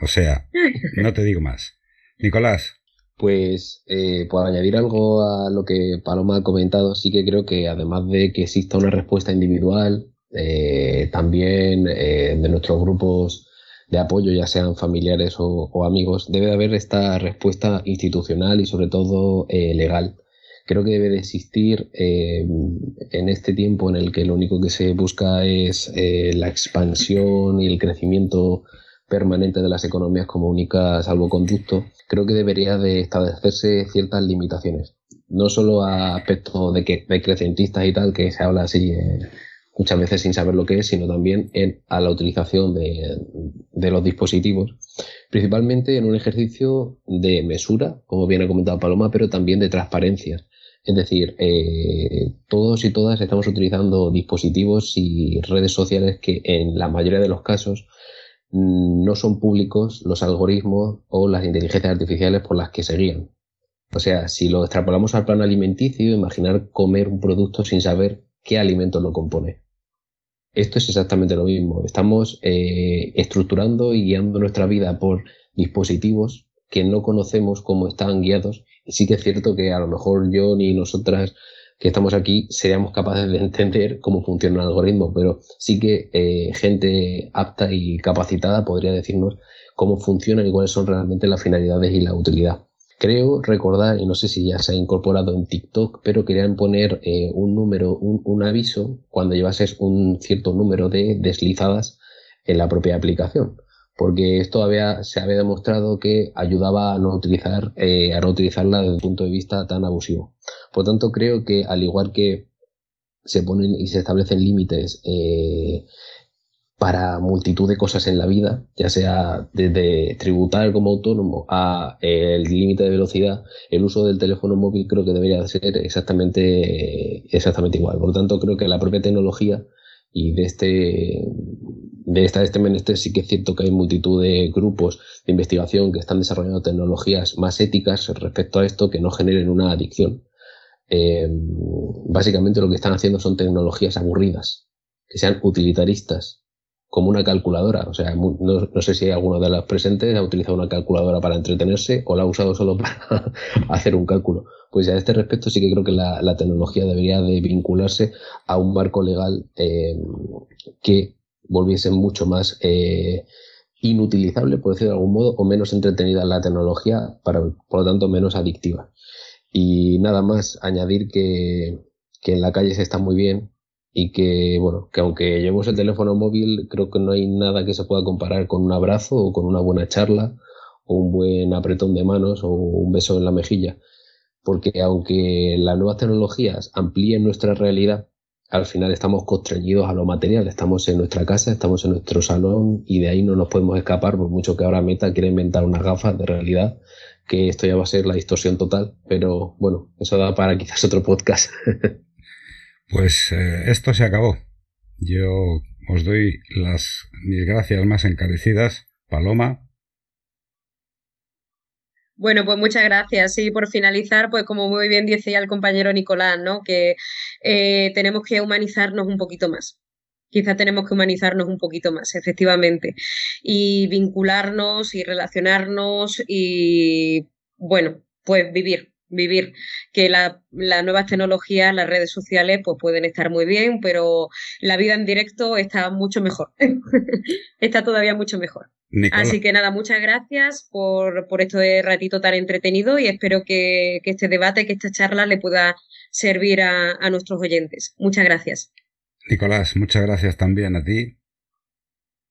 O sea, no te digo más. Nicolás. Pues eh, por añadir algo a lo que Paloma ha comentado, sí que creo que además de que exista una respuesta individual, eh, también eh, de nuestros grupos de apoyo, ya sean familiares o, amigos, debe de haber esta respuesta institucional y sobre todo eh, legal. Creo que debe de existir en este tiempo en el que lo único que se busca es la expansión y el crecimiento permanente de las economías como única salvoconducto, creo que debería de establecerse ciertas limitaciones. No solo a aspectos de que de crecentistas y tal, que se habla así muchas veces sin saber lo que es, sino también en, a la utilización de, los dispositivos, principalmente en un ejercicio de mesura, como bien ha comentado Paloma, pero también de transparencia. Es decir, eh, todos y todas estamos utilizando dispositivos y redes sociales que en la mayoría de los casos no son públicos los algoritmos o las inteligencias artificiales por las que se guían. O sea, si lo extrapolamos al plano alimenticio, imaginar comer un producto sin saber qué alimento lo compone. Esto es exactamente lo mismo. Estamos eh, estructurando y guiando nuestra vida por dispositivos que no conocemos cómo están guiados. Y sí que es cierto que a lo mejor yo ni nosotras que estamos aquí seríamos capaces de entender cómo funciona el algoritmo, pero sí que eh, gente apta y capacitada podría decirnos cómo funcionan y cuáles son realmente las finalidades y la utilidad. Creo recordar, y no sé si ya se ha incorporado en TikTok, pero querían poner eh, un número, un, aviso cuando llevases un cierto número de deslizadas en la propia aplicación. Porque esto había, se había demostrado que ayudaba a no utilizar, eh, a no utilizarla desde un punto de vista tan abusivo. Por tanto, creo que al igual que se ponen y se establecen límites eh, para multitud de cosas en la vida, ya sea desde tributar como autónomo a eh, el límite de velocidad, el uso del teléfono móvil creo que debería ser exactamente, exactamente igual. Por lo tanto, creo que la propia tecnología y de este de esta, este menester sí que es cierto que hay multitud de grupos de investigación que están desarrollando tecnologías más éticas respecto a esto que no generen una adicción. Eh, básicamente lo que están haciendo son tecnologías aburridas, que sean utilitaristas, como una calculadora. O sea, no, sé si alguno de los presentes ha utilizado una calculadora para entretenerse o la ha usado solo para hacer un cálculo. Pues a este respecto sí que creo que la, tecnología debería de vincularse a un marco legal eh, que volviese mucho más eh, inutilizable, por decirlo de algún modo, o menos entretenida la tecnología, para, por lo tanto menos adictiva. Y nada más añadir que, que en la calle se está muy bien, y que, bueno, que aunque llevemos el teléfono móvil, creo que no hay nada que se pueda comparar con un abrazo o con una buena charla o un buen apretón de manos o un beso en la mejilla. Porque aunque las nuevas tecnologías amplíen nuestra realidad, al final estamos constreñidos a lo material. Estamos en nuestra casa, estamos en nuestro salón y de ahí no nos podemos escapar, por mucho que ahora Meta quiera inventar unas gafas de realidad, que esto ya va a ser la distorsión total. Pero bueno, eso da para quizás otro podcast. Pues eh, esto se acabó. Yo os doy las mis gracias más encarecidas, Paloma. Bueno, pues muchas gracias. Y por finalizar, pues como muy bien decía el compañero Nicolás, ¿no? Que eh, tenemos que humanizarnos un poquito más. Quizá tenemos que humanizarnos un poquito más, efectivamente. Y vincularnos y relacionarnos y, bueno, pues vivir, vivir, que las nuevas tecnologías, las redes sociales, pues pueden estar muy bien, pero la vida en directo está mucho mejor. está todavía mucho mejor. Así que nada, muchas gracias por, por este ratito tan entretenido y espero que, este debate, que esta charla le pueda servir a, nuestros oyentes. Muchas gracias. Nicolás, muchas gracias también a ti.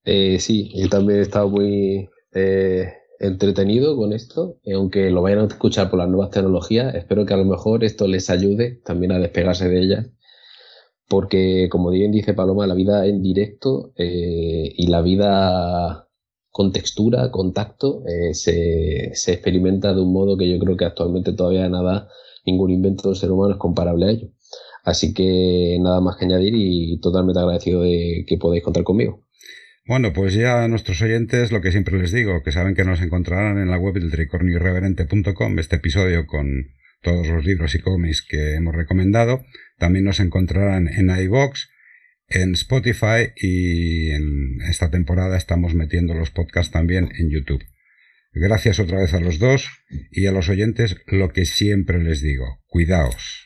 Eh, sí, yo también he estado muy eh, entretenido con esto, y aunque lo vayan a escuchar por las nuevas tecnologías, espero que a lo mejor esto les ayude también a despegarse de ellas, porque como bien dice Paloma, la vida en directo eh, y la vida con textura, contacto, eh, se, se, experimenta de un modo que yo creo que actualmente todavía nada, ningún invento del ser humano es comparable a ello. Así que nada más que añadir y totalmente agradecido de que podáis contar conmigo. Bueno, pues ya a nuestros oyentes lo que siempre les digo, que saben que nos encontrarán en la web del tricornioirreverente.com este episodio con todos los libros y cómics que hemos recomendado. También nos encontrarán en iVox, en Spotify y en esta temporada estamos metiendo los podcasts también en YouTube. Gracias otra vez a los dos y a los oyentes lo que siempre les digo, cuidaos.